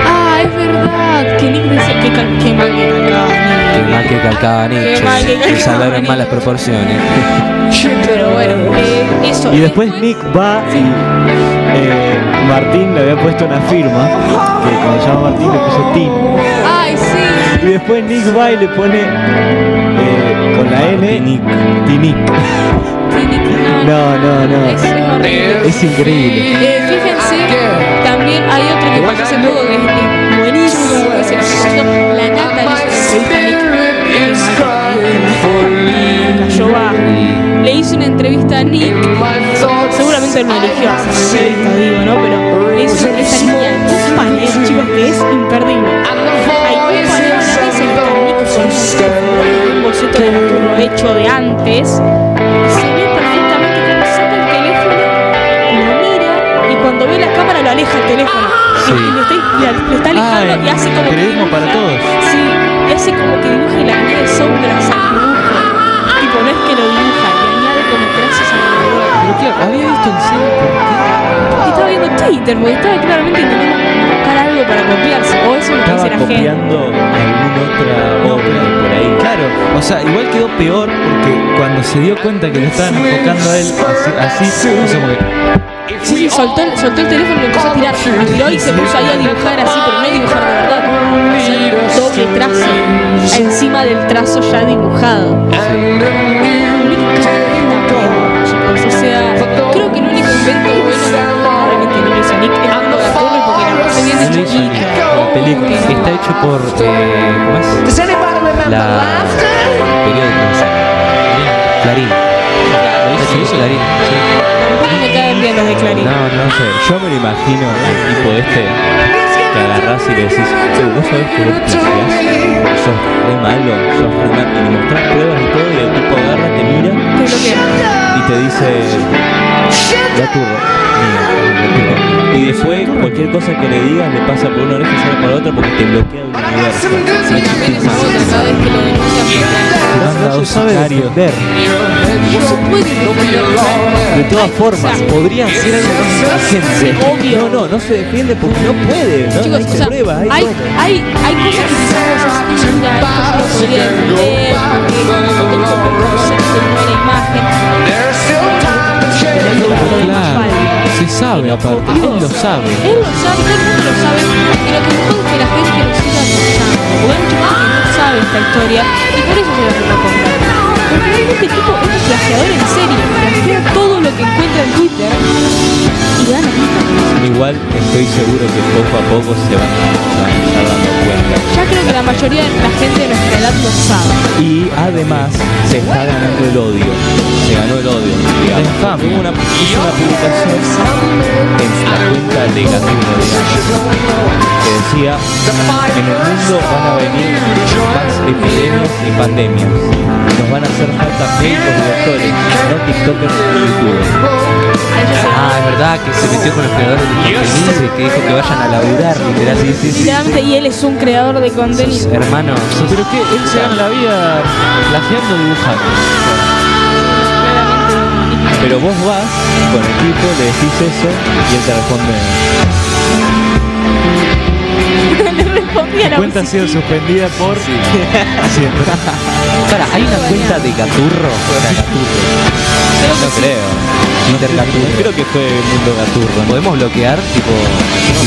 Ah, es verdad. Que Nick decía que, cal- que mal que calcaba Nick. mal que calcaba mal que calcaba Nietzsche. malas proporciones. Pero bueno, eh, eso. Y después Nick va y eh, Martín le había puesto una firma, que cuando se llama Martín le puso Tin. Y después Nick va y le pone eh, con la N Martinic. Tinic. Nick, No, no, no. Es, es horrible. Es increíble. Eh, fíjense, también hay otro que hace poco que es, buenísimo. que se la nata le Nick. Cayó bajo. Le hizo una entrevista a Nick. Seguramente él no eligió hacer una entrevista, digo, ¿no? Pero le hizo una entrevista a Nick un panel, chicos, que es imperdible. Hay un panel con un boceto de Arturo hecho de antes. Se ve perfectamente cómo saca el teléfono, lo mira y cuando ve la cámara lo aleja el teléfono. Y- Y, le está, le está alejando Ah, y hace como que periodismo dibuja- para todos. Sí, y hace como que dibuje la línea de sombras al dibujo. Tipo, no es que lo dibuja, le añade como trazos alrededor. Pero claro, había visto el cine Porque estaba viendo Twitter, porque estaba claramente intentando para copiarse. O eso es lo que Estaba dice la gente. copiando alguna otra obra por ahí. Claro, o sea, igual quedó peor porque cuando se dio cuenta que lo estaban enfocando a él así, así o sea, como Sí, sí, soltó, el- soltó el teléfono y empezó a tirar. Lo tiró y se puso ahí a dibujar así, pero no dibujar de verdad. Hacer doble trazo. Encima del trazo ya dibujado. O sea, creo que el único invento bueno realmente no lo hizo Nick es la película Que está hecho por eh, ¿cómo es? la periódico. Clarín ¿Lo hizo Clarín Tampoco me caen bien los de Clarín. No, no sé. Yo me lo imagino al tipo este que agarrás y le decís, "Che, vos sabés que vos sos re malo, sos re malo. Y le mostrás pruebas y todo, y el tipo agarra, te mira Te y te dice, gaturro, mío, gaturro". Y después cualquier cosa que le digas le pasa por una oreja y sale por la otra porque te bloquea el universo. Sí, también esa otra, cada vez que lo denuncian por manda No dos se sabe sicarios. defender. No se puede defender. De todas formas, podría ser algo inteligente. No, no, no se defiende porque no puede, no, Chicos, hay o sea, pruebas, hay, hay, hay, hay cosas que quizás podría defender, porque no no era imagen. Claro, se sabe aparte, él lo sabe. Él lo sabe, todo el mundo lo sabe, y lo que es que la gente lo siga apoyando. Porque hay mucha gente que no sabe esta historia y por eso se lo recomiendo. Porque realmente el tipo es un plagiador en serio, plagia todo lo que encuentra en Twitter. Estoy seguro que poco a poco se van, a estar dando cuenta. Ya creo que la mayoría de la gente de nuestra edad lo sabe. Y además se está ganando el odio. Se ganó el odio. digamos. Hubo una, hizo una publicación en la cuenta digamos, que decía, en el mundo van a venir más epidemias y pandemias. Nos van a hacer falta médicos y doctores, no tiktokers y youtubers. Ah, es verdad que se metió con los creadores de contenido y que dijo que vayan a laburar, literal. Sí, sí, sí. Y él es un creador de contenido. hermano, sos- Pero que él se gana la vida plagiando dibujando. Pero vos vas con el tipo, le decís eso y él te responde, Le respondí a la Cuenta ha sido suspendida por siempre. Para, ¿hay una cuenta de Gaturro? Creo que no creo. Twitter Gaturro. Creo que fue el mundo gaturro. ¿no? ¿Podemos bloquear? Tipo,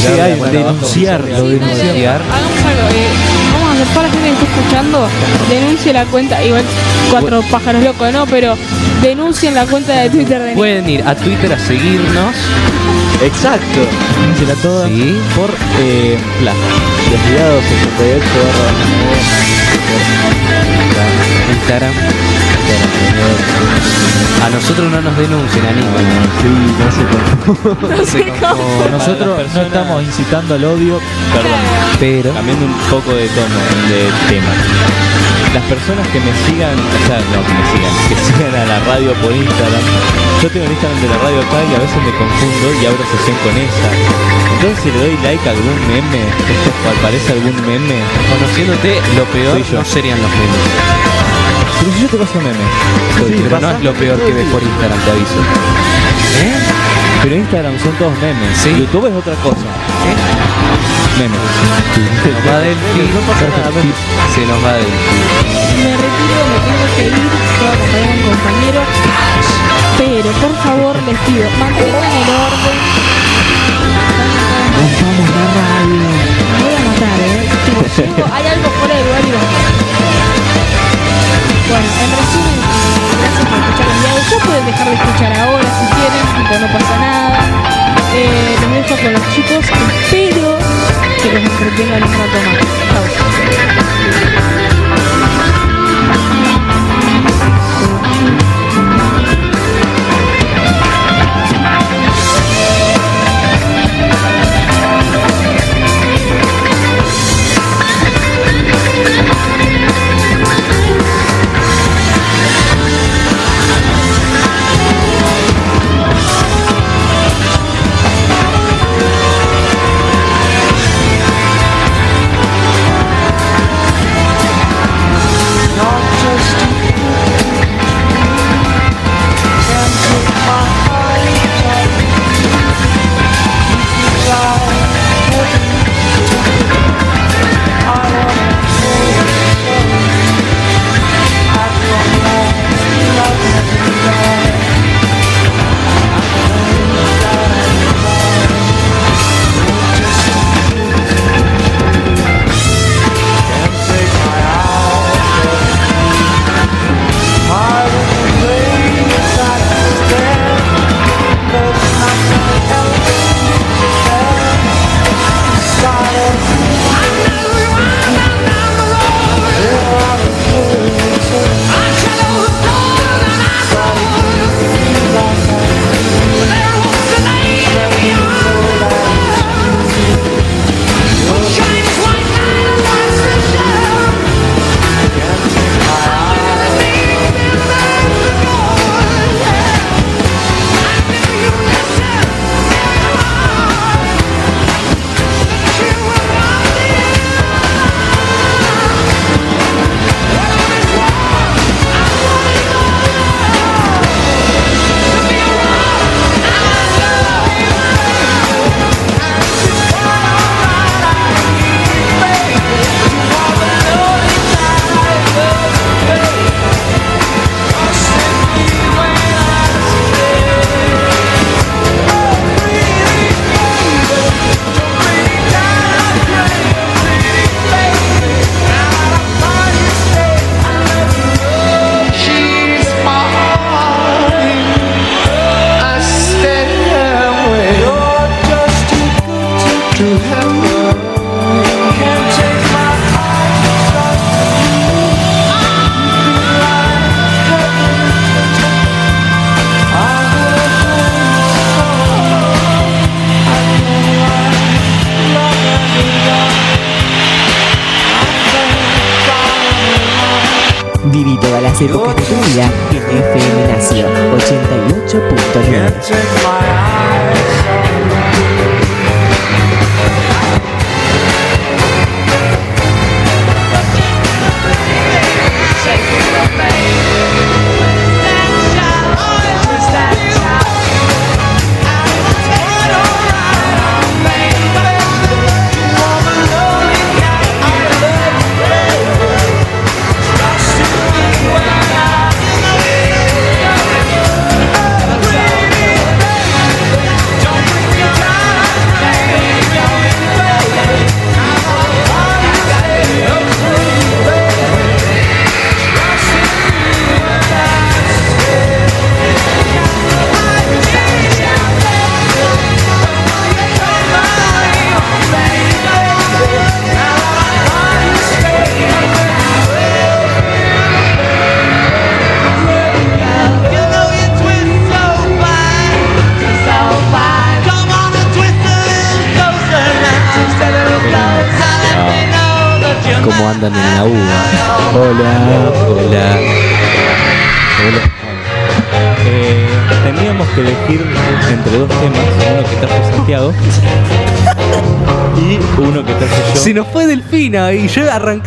Sí, la denunciarlo, Sí, denunciar. Hagamos algo, eh, vamos a hacer para la gente que está escuchando, denuncie la cuenta, igual cuatro pájaros locos, ¿no? Pero denuncien la cuenta de Twitter de. Pueden ir a Twitter a seguirnos. Exacto. Dísela toda. Sí. Por eh, 68 Instagram. A nosotros no nos denuncien, Aníbal. Sí, no sé cómo. No sé cómo. Nosotros no estamos incitando al odio. Perdón. Pero Cambiando un poco de tono, de tema. Las personas que me sigan, o sea, no que me sigan, que sigan a la radio por Instagram. Yo tengo el Instagram de la radio acá y a veces me confundo y abro sesión con esa. Entonces si le doy like a algún meme aparece algún meme, conociéndote, lo peor no serían los memes. Pero si yo te paso memes. pero no es lo peor que ves por Instagram, te aviso. ¿Eh? Pero Instagram son todos memes. Sí. YouTube es otra cosa. Memes. Se nos va Delphi. Se nos va Delphi. Me retiro, me tengo que ir, voy a acompañar a un compañero. Pero por favor les pido, mantengan el orden. Me voy a matar, eh. Hay algo fuera de lugar y. Bueno, en resumen, gracias por escuchar el día. Ya pueden dejar de escuchar ahora si quieren, tipo, no pasa nada. Eh, los dejo con los chicos. Espero que los entretengan un rato más. Chau.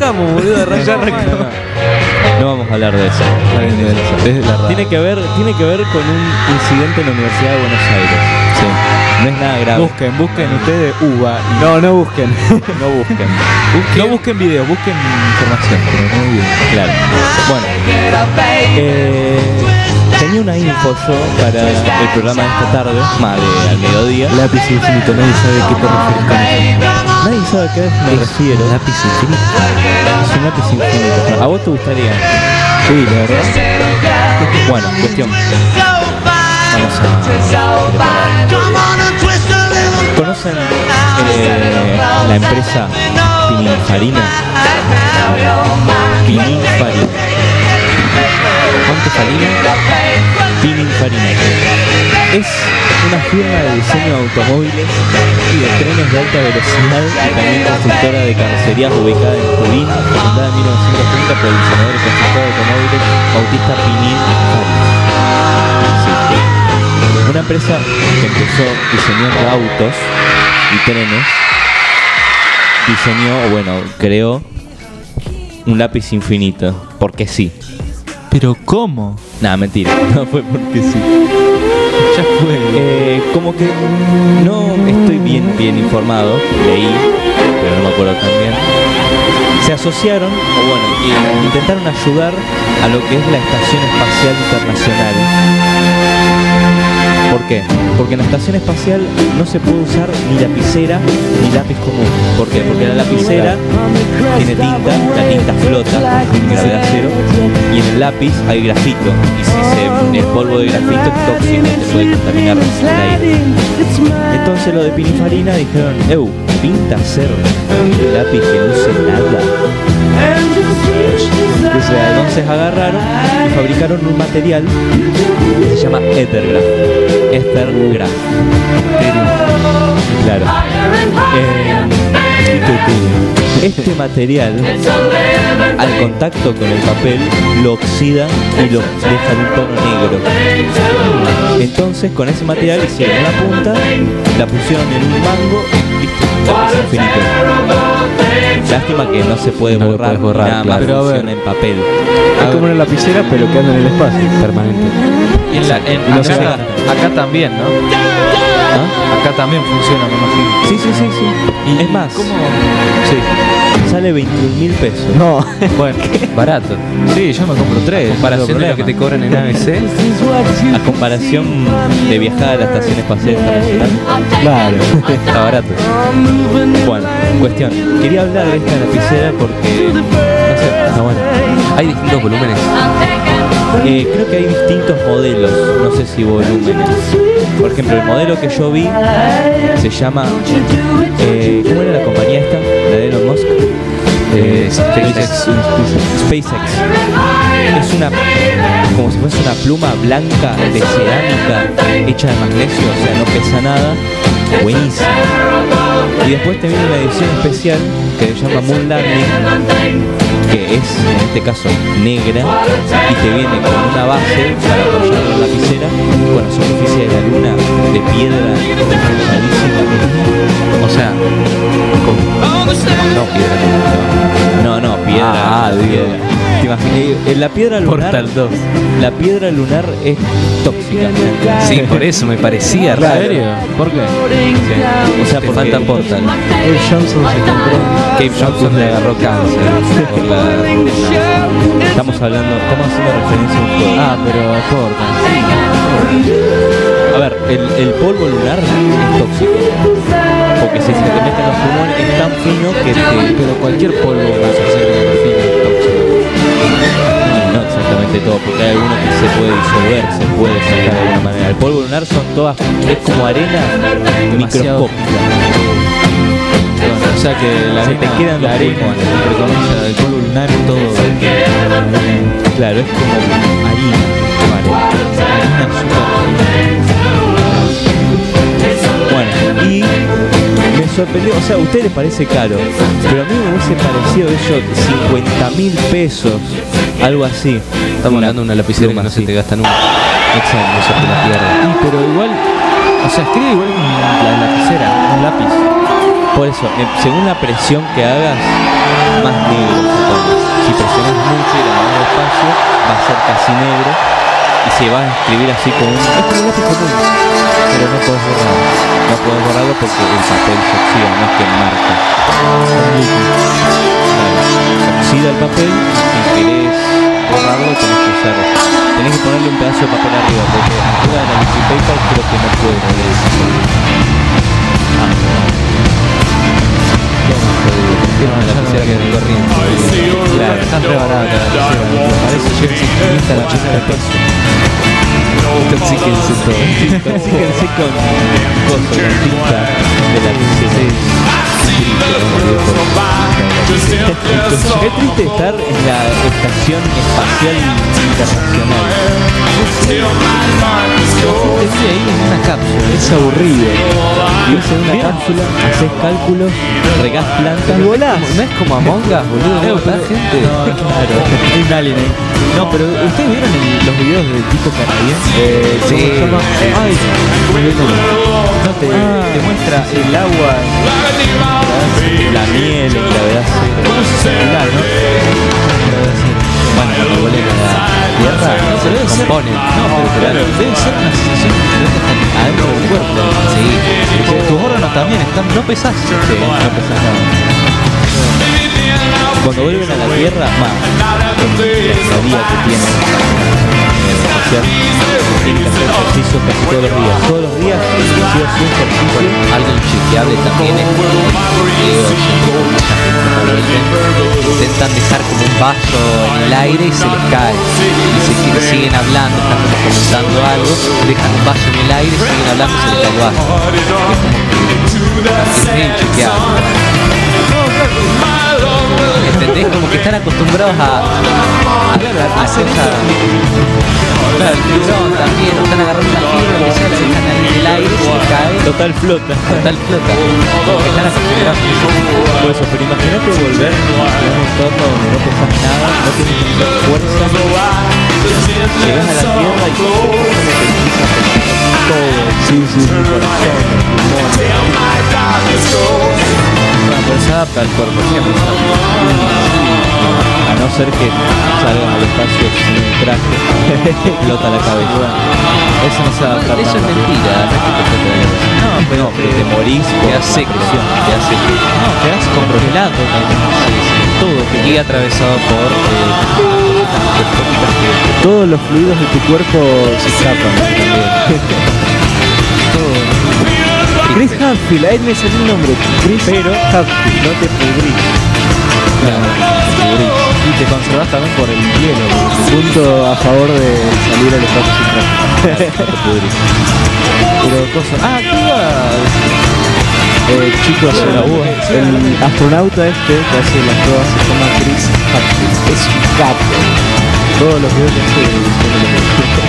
Arrancamos, boludo. Arrancamos. Ya arrancamos. No vamos a hablar de eso. Es la radio. Tiene que ver, tiene que ver con un incidente en la Universidad de Buenos Aires. Sí. No es nada grave. Busquen, busquen ustedes uva. y No, no busquen. No busquen. No busquen video, busquen información, pero no video. Claro. Bueno, eh, tenía una info yo para el programa de esta tarde, más de al mediodía. Lápiz infinito, nadie sabe qué te refieres con eso. Nadie sabe a qué me refiero. Lápiz infinito. Es un lápiz infinito. ¿A vos te gustaría? Sí, la verdad. Bueno, cuestión. Vamos a. ¿Conocen eh, la empresa Pininfarina? Pininfarina. ¿Cuánto salina? Pininfarina. Es una firma de diseño de automóviles y de trenes de alta velocidad y también constructora de carrocerías ubicada en Turín, fundada en 1930 por el diseñador y constructor de automóviles Bautista Pininfarina. Sí. Una empresa que empezó diseñando autos y trenes, diseñó, bueno, creó un lápiz infinito, porque sí. Pero ¿cómo? Nada, mentira, no fue porque sí. Ya fue. Eh, como que no estoy bien, bien informado, leí, pero no me acuerdo tan. Se asociaron, o bueno, intentaron ayudar a lo que es la Estación Espacial Internacional. ¿Por qué? Porque en la estación espacial no se puede usar ni lapicera ni lápiz común. ¿Por qué? Porque la lapicera tiene tinta, la tinta flota, gravedad cero, y en el lápiz hay grafito. Y si se, el polvo de grafito es tóxico, te puede contaminar el aire. Entonces lo de Pininfarina dijeron, Eu, pinta hacer un lápiz que no use nada. Entonces agarraron y fabricaron un material que se llama Ethergraph. Ethergraph. Claro. Eh, este material, al contacto con el papel, lo oxida y lo deja en un tono negro. Entonces, con ese material hicieron una punta, la pusieron en un mango y listo, infinito. Lástima que no se puede No borrar, borrar, nada más funciona en papel. Es como una lapicera, pero que anda en el espacio. Permanente. Y en la- en- No acá, sé. acá también, ¿no? ¿Ah? Acá también funciona, me imagino. Sí, sí, sí, sí. es más, ¿Cómo? sí, sale 21 mil pesos. No, Bueno, Barato. sí, yo me compro tres. Comparación de lo que te cobran en ABC. A comparación de viajar a la estación espacial internacional, claro. Está barato. bueno, cuestión. Quería hablar de esta lapicera porque, no sé, Está bueno. Hay distintos volúmenes. eh, creo que hay distintos modelos, no sé si volúmenes. Por ejemplo, el modelo que yo vi se llama, eh, ¿cómo era la compañía esta? La de Elon Musk. Eh, SpaceX. SpaceX. Es una, como si fuese una pluma blanca de cerámica hecha de magnesio, o sea, no pesa nada. Buenísimo. Y después te viene una edición especial que se llama Moon Landing, que es, en este caso, negra y te viene con una base para apoyar la lapicera con la superficie de la luna de piedra. O sea, con, no piedra. No, no, piedra. Ah, piedra. ¿Te imaginas? Eh, La piedra lunar. Portal 2. La piedra lunar es tóxica. Sí, por eso me parecía ¿En raro. serio? ¿Por qué? O sea, porque falta Portal. El Johnson se compró. Cape Johnson le agarró cáncer por la... estamos hablando, estamos haciendo referencia a un juego. Ah, pero corta. A ver, el, el polvo lunar es tóxico. Porque si se te mete en los pulmones es tan fino que te. Pero cualquier polvo va a ser tóxico. No exactamente todo, porque hay alguno que se puede disolver, se puede sacar de alguna manera. El polvo lunar son todas. es como arena Demasiado. microscópica. Bueno, o sea que la Se te arena, quedan la los arena, pulmones. entre comillas, del polvo lunar es todo. Claro, es como harina. Vale. Harina súper Bueno, y sorprendió, o sea, a usted le parece caro, pero a mí me hubiese parecido eso 50 mil pesos, algo así. Estamos hablando de una lapicera que no se te gasta nunca. Exacto. Te la. Y pero igual, o sea, escribe igual con la lapicera, un lápiz. Por eso, eh, según la presión que hagas, más negro se pone. Si presionas mucho y la mano despacio, va a ser casi negro. Y se va a escribir así con un... Es como un pero no puedes borrarlo. No puedes borrarlo porque el papel se oxida, no es que marca. Se oxida el papel y querés borrarlo tenés que usar... Tenés que ponerle un pedazo de papel arriba, porque arriba de la paper creo que no puede leer ese papel. Ah. Claro, Están re baratas. Parece que infinita la peso. Intoxíquense todos. Intoxíquense con con tinta de la Qué triste estar en la Estación Espacial Internacional. Te ahí en una cápsula. Es aburrido. Vives en una cápsula, haces cálculos, regás plantas. Y volás. No es como Among Us, boludo. ¿no? ¿Verdad, gente? No, claro, hay un alien ahí. No, pero ¿ustedes vieron el- los videos del tipo canadiense? Eh, ¿Cómo sí, se llama? Ay, no te, Ah. te muestra el agua la miel. ¿Cómo se circular, no? Bueno, cuando vuelen a la Tierra, se ser, componen. no, pero claro, debe ser una sensación adentro del cuerpo. Sí. Tus órganos también están, no pesás. Sí, no pesás nada. Cuando vuelven a la Tierra, más con la estadía que tienen eh, espacial, tienen que hacer ejercicio casi todos los días. Todos los días, sí o sí ejercicio. Algo inchequeable también es vuelven, intentan dejar como un vaso en el aire y se les cae. Y se que- siguen hablando, están como comentando algo, dejan un vaso en el aire, siguen hablando y se les cae el vaso. Es como que es medio inchequeable. ¿Entendés? Como que están acostumbrados a, a agarrar las cosas. Claro, el también, están agarrando una fibra, lo que la dejan en el aire, se cae. Total flota. Total flota. Como que están acostumbrados a eso. Por eso, pero imagínate volver a un entorno donde no pesas nada, no tienes hacer fuerza. Llegas a la tierra y todo todo, sí, sí, sí, corazón, pero se adapta al cuerpo siempre. A no ser que salgan al espacio sin traje, explota la cabeza. Eso no se adapta Eso es mentira, no te. No, pero, pero te morís Quedas seco, presión. quedas seco. No, quedás congelado también. Todo que Y atravesado por eh, Todos los fluidos de tu cuerpo se escapan Chris Hadfield, ahí me salió el nombre. Chris Pero Hadfield. no te pudrís. Claro, te pudrís. Y te conservas también por el hielo. Punto a favor de salir al espacio sin traje. Pero cosas. Ah, ¿qué iba a? Eh, chicos, el, la uva. El astronauta este que hace las pruebas se llama Chris Hadfield. Es un. Todos los videos que hace de lo mejor.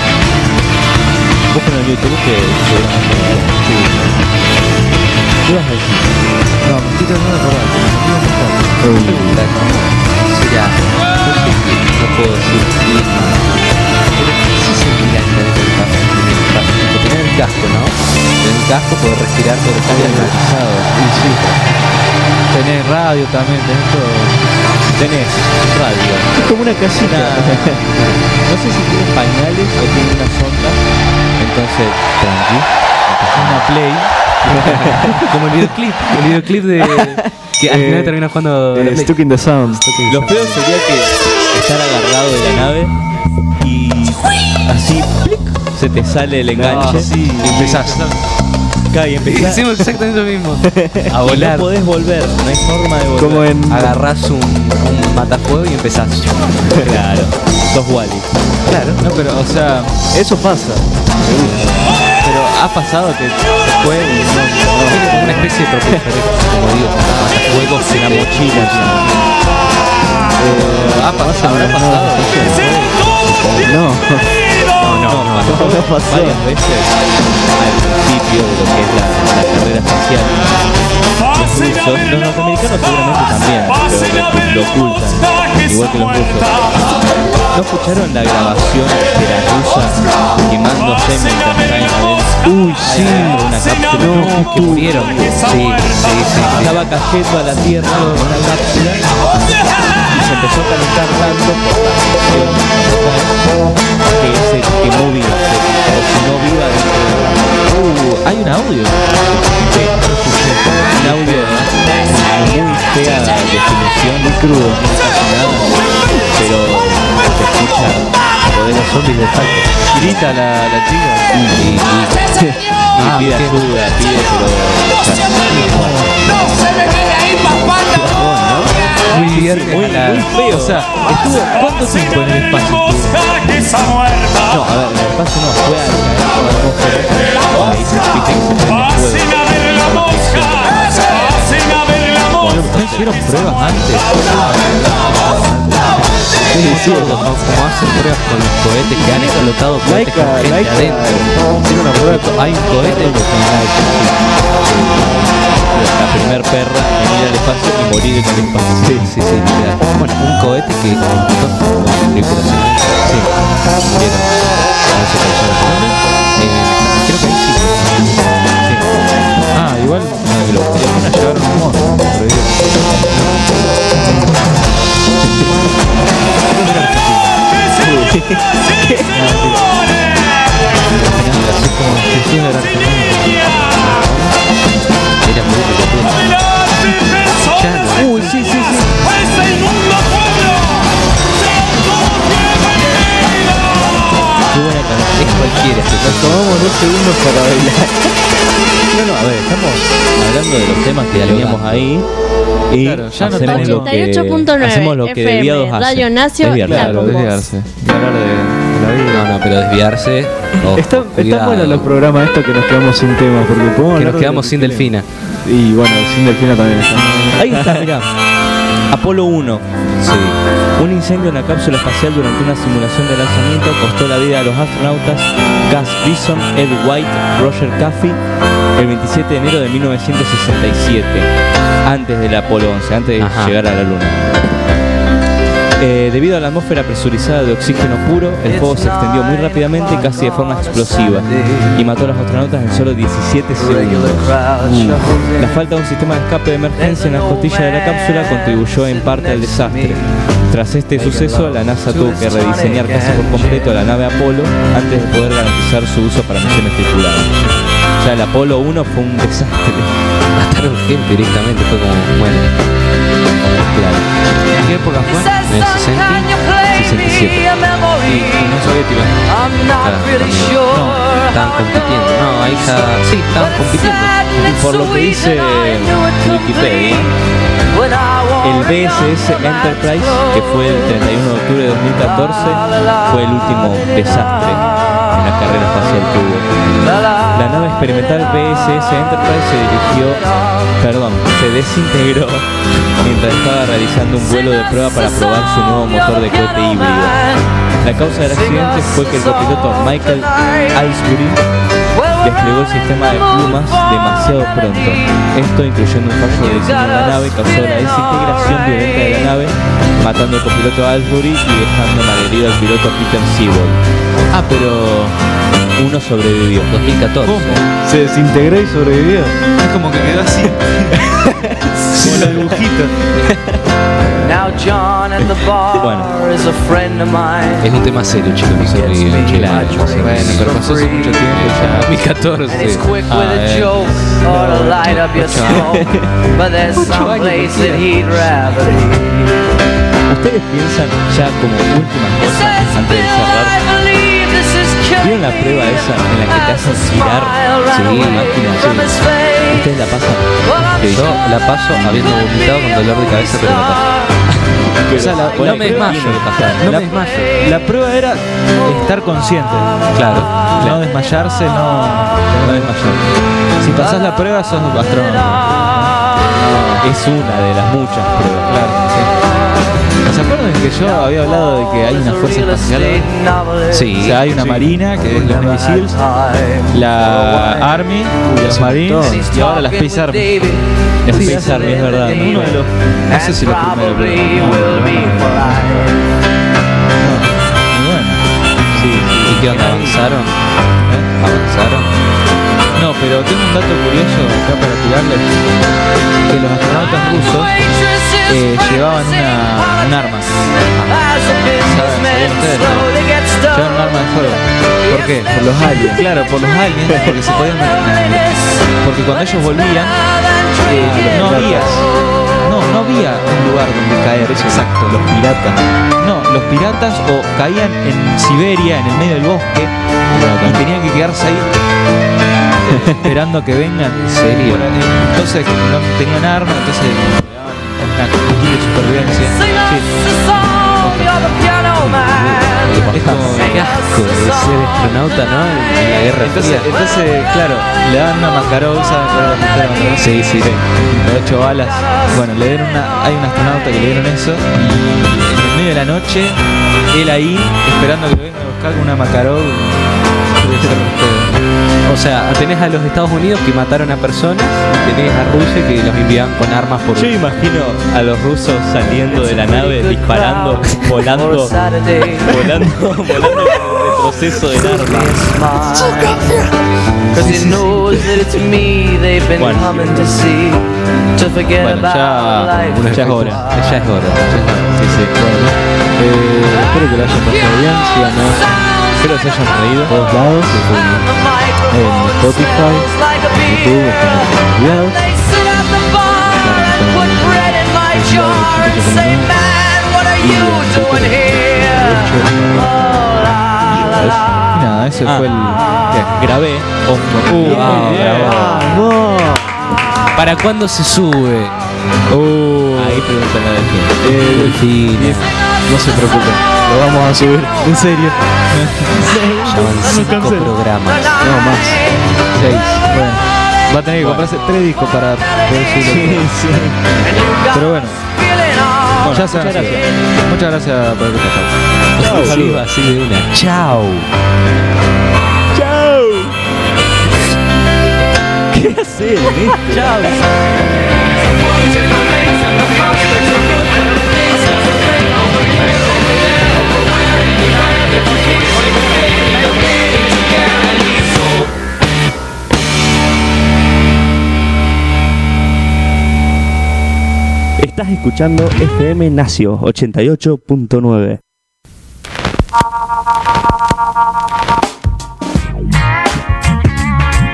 Buscan en YouTube que seguramente. ¿Qué vas a decir? No, me estoy tratando de acordar. me mostrar. pregunta, ¿cómo será posible? No puedo decir bien, pero ¿qué se sentirá estar en el tener el casco, ¿no? Tener el casco, poder respirar, poder estar climatizado. Y sí. Tenés radio también, tenés todo. Tenés radio. Es como una casita. No sé si tiene pañales o tiene una sonda. Entonces, tranqui. Una play. Como el videoclip, el videoclip de... Que al final termina jugando... Eh. Stuck in the Sound. Lo peor sería que estar agarrado de la nave y así plic, se te sale el enganche sí, y empezás. Claro, y empezás. Hicimos exactamente lo mismo. A y volar. No podés volver, no hay forma de volver. Como en. Agarrás un, un matafuego y empezás. Claro, sos Wally. Claro. No, pero, o sea, Eso pasa. Ha pasado que se fue y no, no, Tiene como una especie de propulsores, como digo, matafuegos en la mochila. Eh, ha pasado, habrá pasado. No. No, no, no, pasó No pasó. varias veces al principio de lo que es la, la carrera espacial. Los rusos, los norteamericanos seguramente también, pero lo, lo ocultan, igual que los rusos. ¿No escucharon la grabación de la rusa quemándose mientras caen? Uy, sí. una cápsula? no, que murieron. Sí, sí, sí. Estaba cayendo a la Tierra una cápsula y se empezó a calentar tanto por la presión que se quemó viva, se cocinó viva dentro de la Uh, hay un audio. Sí, lo escuché. Un audio de muy fea definición, muy crudo, casi nada, pero se escucha poder los zombies de falta. Grita la, la chica. Y, y, y, y Ah, pide ayuda, pide, pero Muy viernes. muy, a la- muy feo. O sea, estuvo ¿cuánto tiempo en el espacio? No, a ver, en el espacio no, fue al caer por la atmósfera. Ahí se viste que se prende fuego. ¿No hicieron pruebas antes? Sí, sí, como, como hacen pruebas con los cohetes que han explotado cohetes con gente adentro. Hay un cohete La primer perra en ir al espacio y morir en el espacio. Sí, sí, sí. Bueno, un cohete que explotó con tripulación. Sí, murieron 11 personas. Eh, creo que ahí sí. Sí. Ah, igual no, lo que van a un mono. Uy, sí, sí, sí. Qué buena canción. Es cualquiera este Nos tomamos dos segundos para bailar. No, no, a ver, estamos hablando de los temas que teníamos ahí. Y Claro, ya no hacemos lo que, 88.9 hacemos lo que FM, desviados hacen. Radio Nacio, Desviarse. la Claro, desviarse. Hablar de, de la vida. No, no, pero desviarse. ojo, Están, están cuidado. buenos los programas estos que nos quedamos sin temas, porque Que nos quedamos sin que delfina. Y bueno, sin delfina también está. Ahí está, mirá. Apolo 1. Sí. Un incendio en la cápsula espacial durante una simulación de lanzamiento costó la vida a los astronautas Gus Grissom, Ed White, Roger Caffey el 27 de enero de 1967, antes del Apolo 11, antes de Ajá. llegar a la Luna. Eh, debido a la atmósfera presurizada de oxígeno puro, el fuego se extendió muy rápidamente, casi de forma explosiva, y mató a los astronautas en solo 17 segundos. La falta de un sistema de escape de emergencia en las costillas de la cápsula contribuyó en parte al desastre. Tras este suceso, la NASA tuvo que rediseñar casi por completo la nave Apolo antes de poder garantizar su uso para misiones tripuladas. Ya el Apolo 1 fue un desastre. Mataron gente directamente. Fue como, bueno. Claro. ¿En qué época fue? En el 60, 67. Y Unión Soviética. No, estaban compitiendo. No, ahí ya. Sí, estaban compitiendo. Y por lo que dice Wikipedia, el BSS Enterprise, que fue el 31 de octubre de 2014, fue el último desastre en la carrera espacial hubo. La nave experimental BSS Enterprise se dirigió, perdón, se desintegró mientras estaba realizando un vuelo de prueba para probar su nuevo motor de cohete híbrido. La causa del accidente fue que el copiloto Michael Icebury desplegó el sistema de plumas demasiado pronto. Esto, incluyendo un fallo de diseño de la nave, causó la desintegración violenta de la nave, matando al copiloto Icebury y dejando malherido al piloto Peter Seabold. Ah, pero Uno sobrevivió. 2014. Se desintegró y sobrevivió. es como que quedó así. como los dibujitos. Now John at the bar Bueno. is a friend of mine. Es un tema serio, chicos. No se ríen. Claro, Bueno, pero pasó hace mucho tiempo ya. 2014. And he's quick Ah, with a eh. joke or to light up your smoke. But there's some place that he'd rather be. ¿Ustedes piensan ya como últimas cosas antes de cerrar? ¿Vieron la prueba esa en la que te hacen girar Sí, una máquina? ¿Ustedes la pasan? Yo la paso habiendo vomitado con dolor de cabeza, pero la paso. Pero O sea, la- no me desmayo. No la, me desmayo. la prueba era estar consciente. Claro. No desmayarse, no, no desmayar. Si pasás la prueba, sos astronauta. Es una de las muchas pruebas. Claro, sí. ¿Se acuerdan que yo había hablado de que hay una fuerza espacial? Sí. O sea, hay una marina, que es los Navy Seals, la Army, los Marines y ahora la Space Army. La Space Army, es verdad. Uno de los, no sé si los primeros, pero muy bueno. ¿Y qué onda? ¿Avanzaron? ¿Avanzaron? No, pero tengo un dato curioso acá para tirarles. Que los astronautas rusos eh, llevaban una, un arma. Llevaban un arma de fuego. ¿Por qué? Por los aliens. Claro, por los aliens, porque se podían... Porque cuando ellos volvían, eh, no había... Había un lugar donde caer, eso exacto, los piratas. No, los piratas o caían en Siberia, en el medio del bosque, y tenían que quedarse ahí esperando a que vengan. ¿En serio? Entonces no tenían armas, entonces una de supervivencia. Sí. Es como- Qué asco de ser astronauta, ¿no? En, la Guerra entonces, Fría. entonces, claro, le dan una Makarov, ¿saben cuál es la? Sí, sí, sí. De ocho balas. Bueno, le dieron una, hay un astronauta que le dieron eso y en el medio de la noche, él ahí, esperando que lo vengan a buscar con una Makarov. O sea, tenés a los Estados Unidos que mataron a personas y tenés a Rusia que los envían con armas por... Yo imagino a los rusos saliendo de la nave, disparando, volando, volando, volando con el retroceso del arma. Bueno. ya, es hora. Ya es hora. Sí, sí. Bueno, eh, espero que lo hayan pasado bien. Síganos. Espero que se hayan reído. Todos lados. En Spotify, YouTube, estamos enviados. Y nada, ese fue el. ¿qué? Grabé. Uh, Ah. ¿Para cuándo se sube? Uh, Ahí pregúntale a Delfín. Eh, Delfina. no se preocupen, lo vamos a subir. En serio. Ya van cinco programas. No más. seis. Bueno, va a tener que comprarse tres discos para poder subirlo. Pero bueno, ya se muchas gracias. Muchas gracias por el pasado. Un saludo así de una. Chao. ¿Qué hacer en esto? Chao. Estás escuchando FM Nacio 88.9.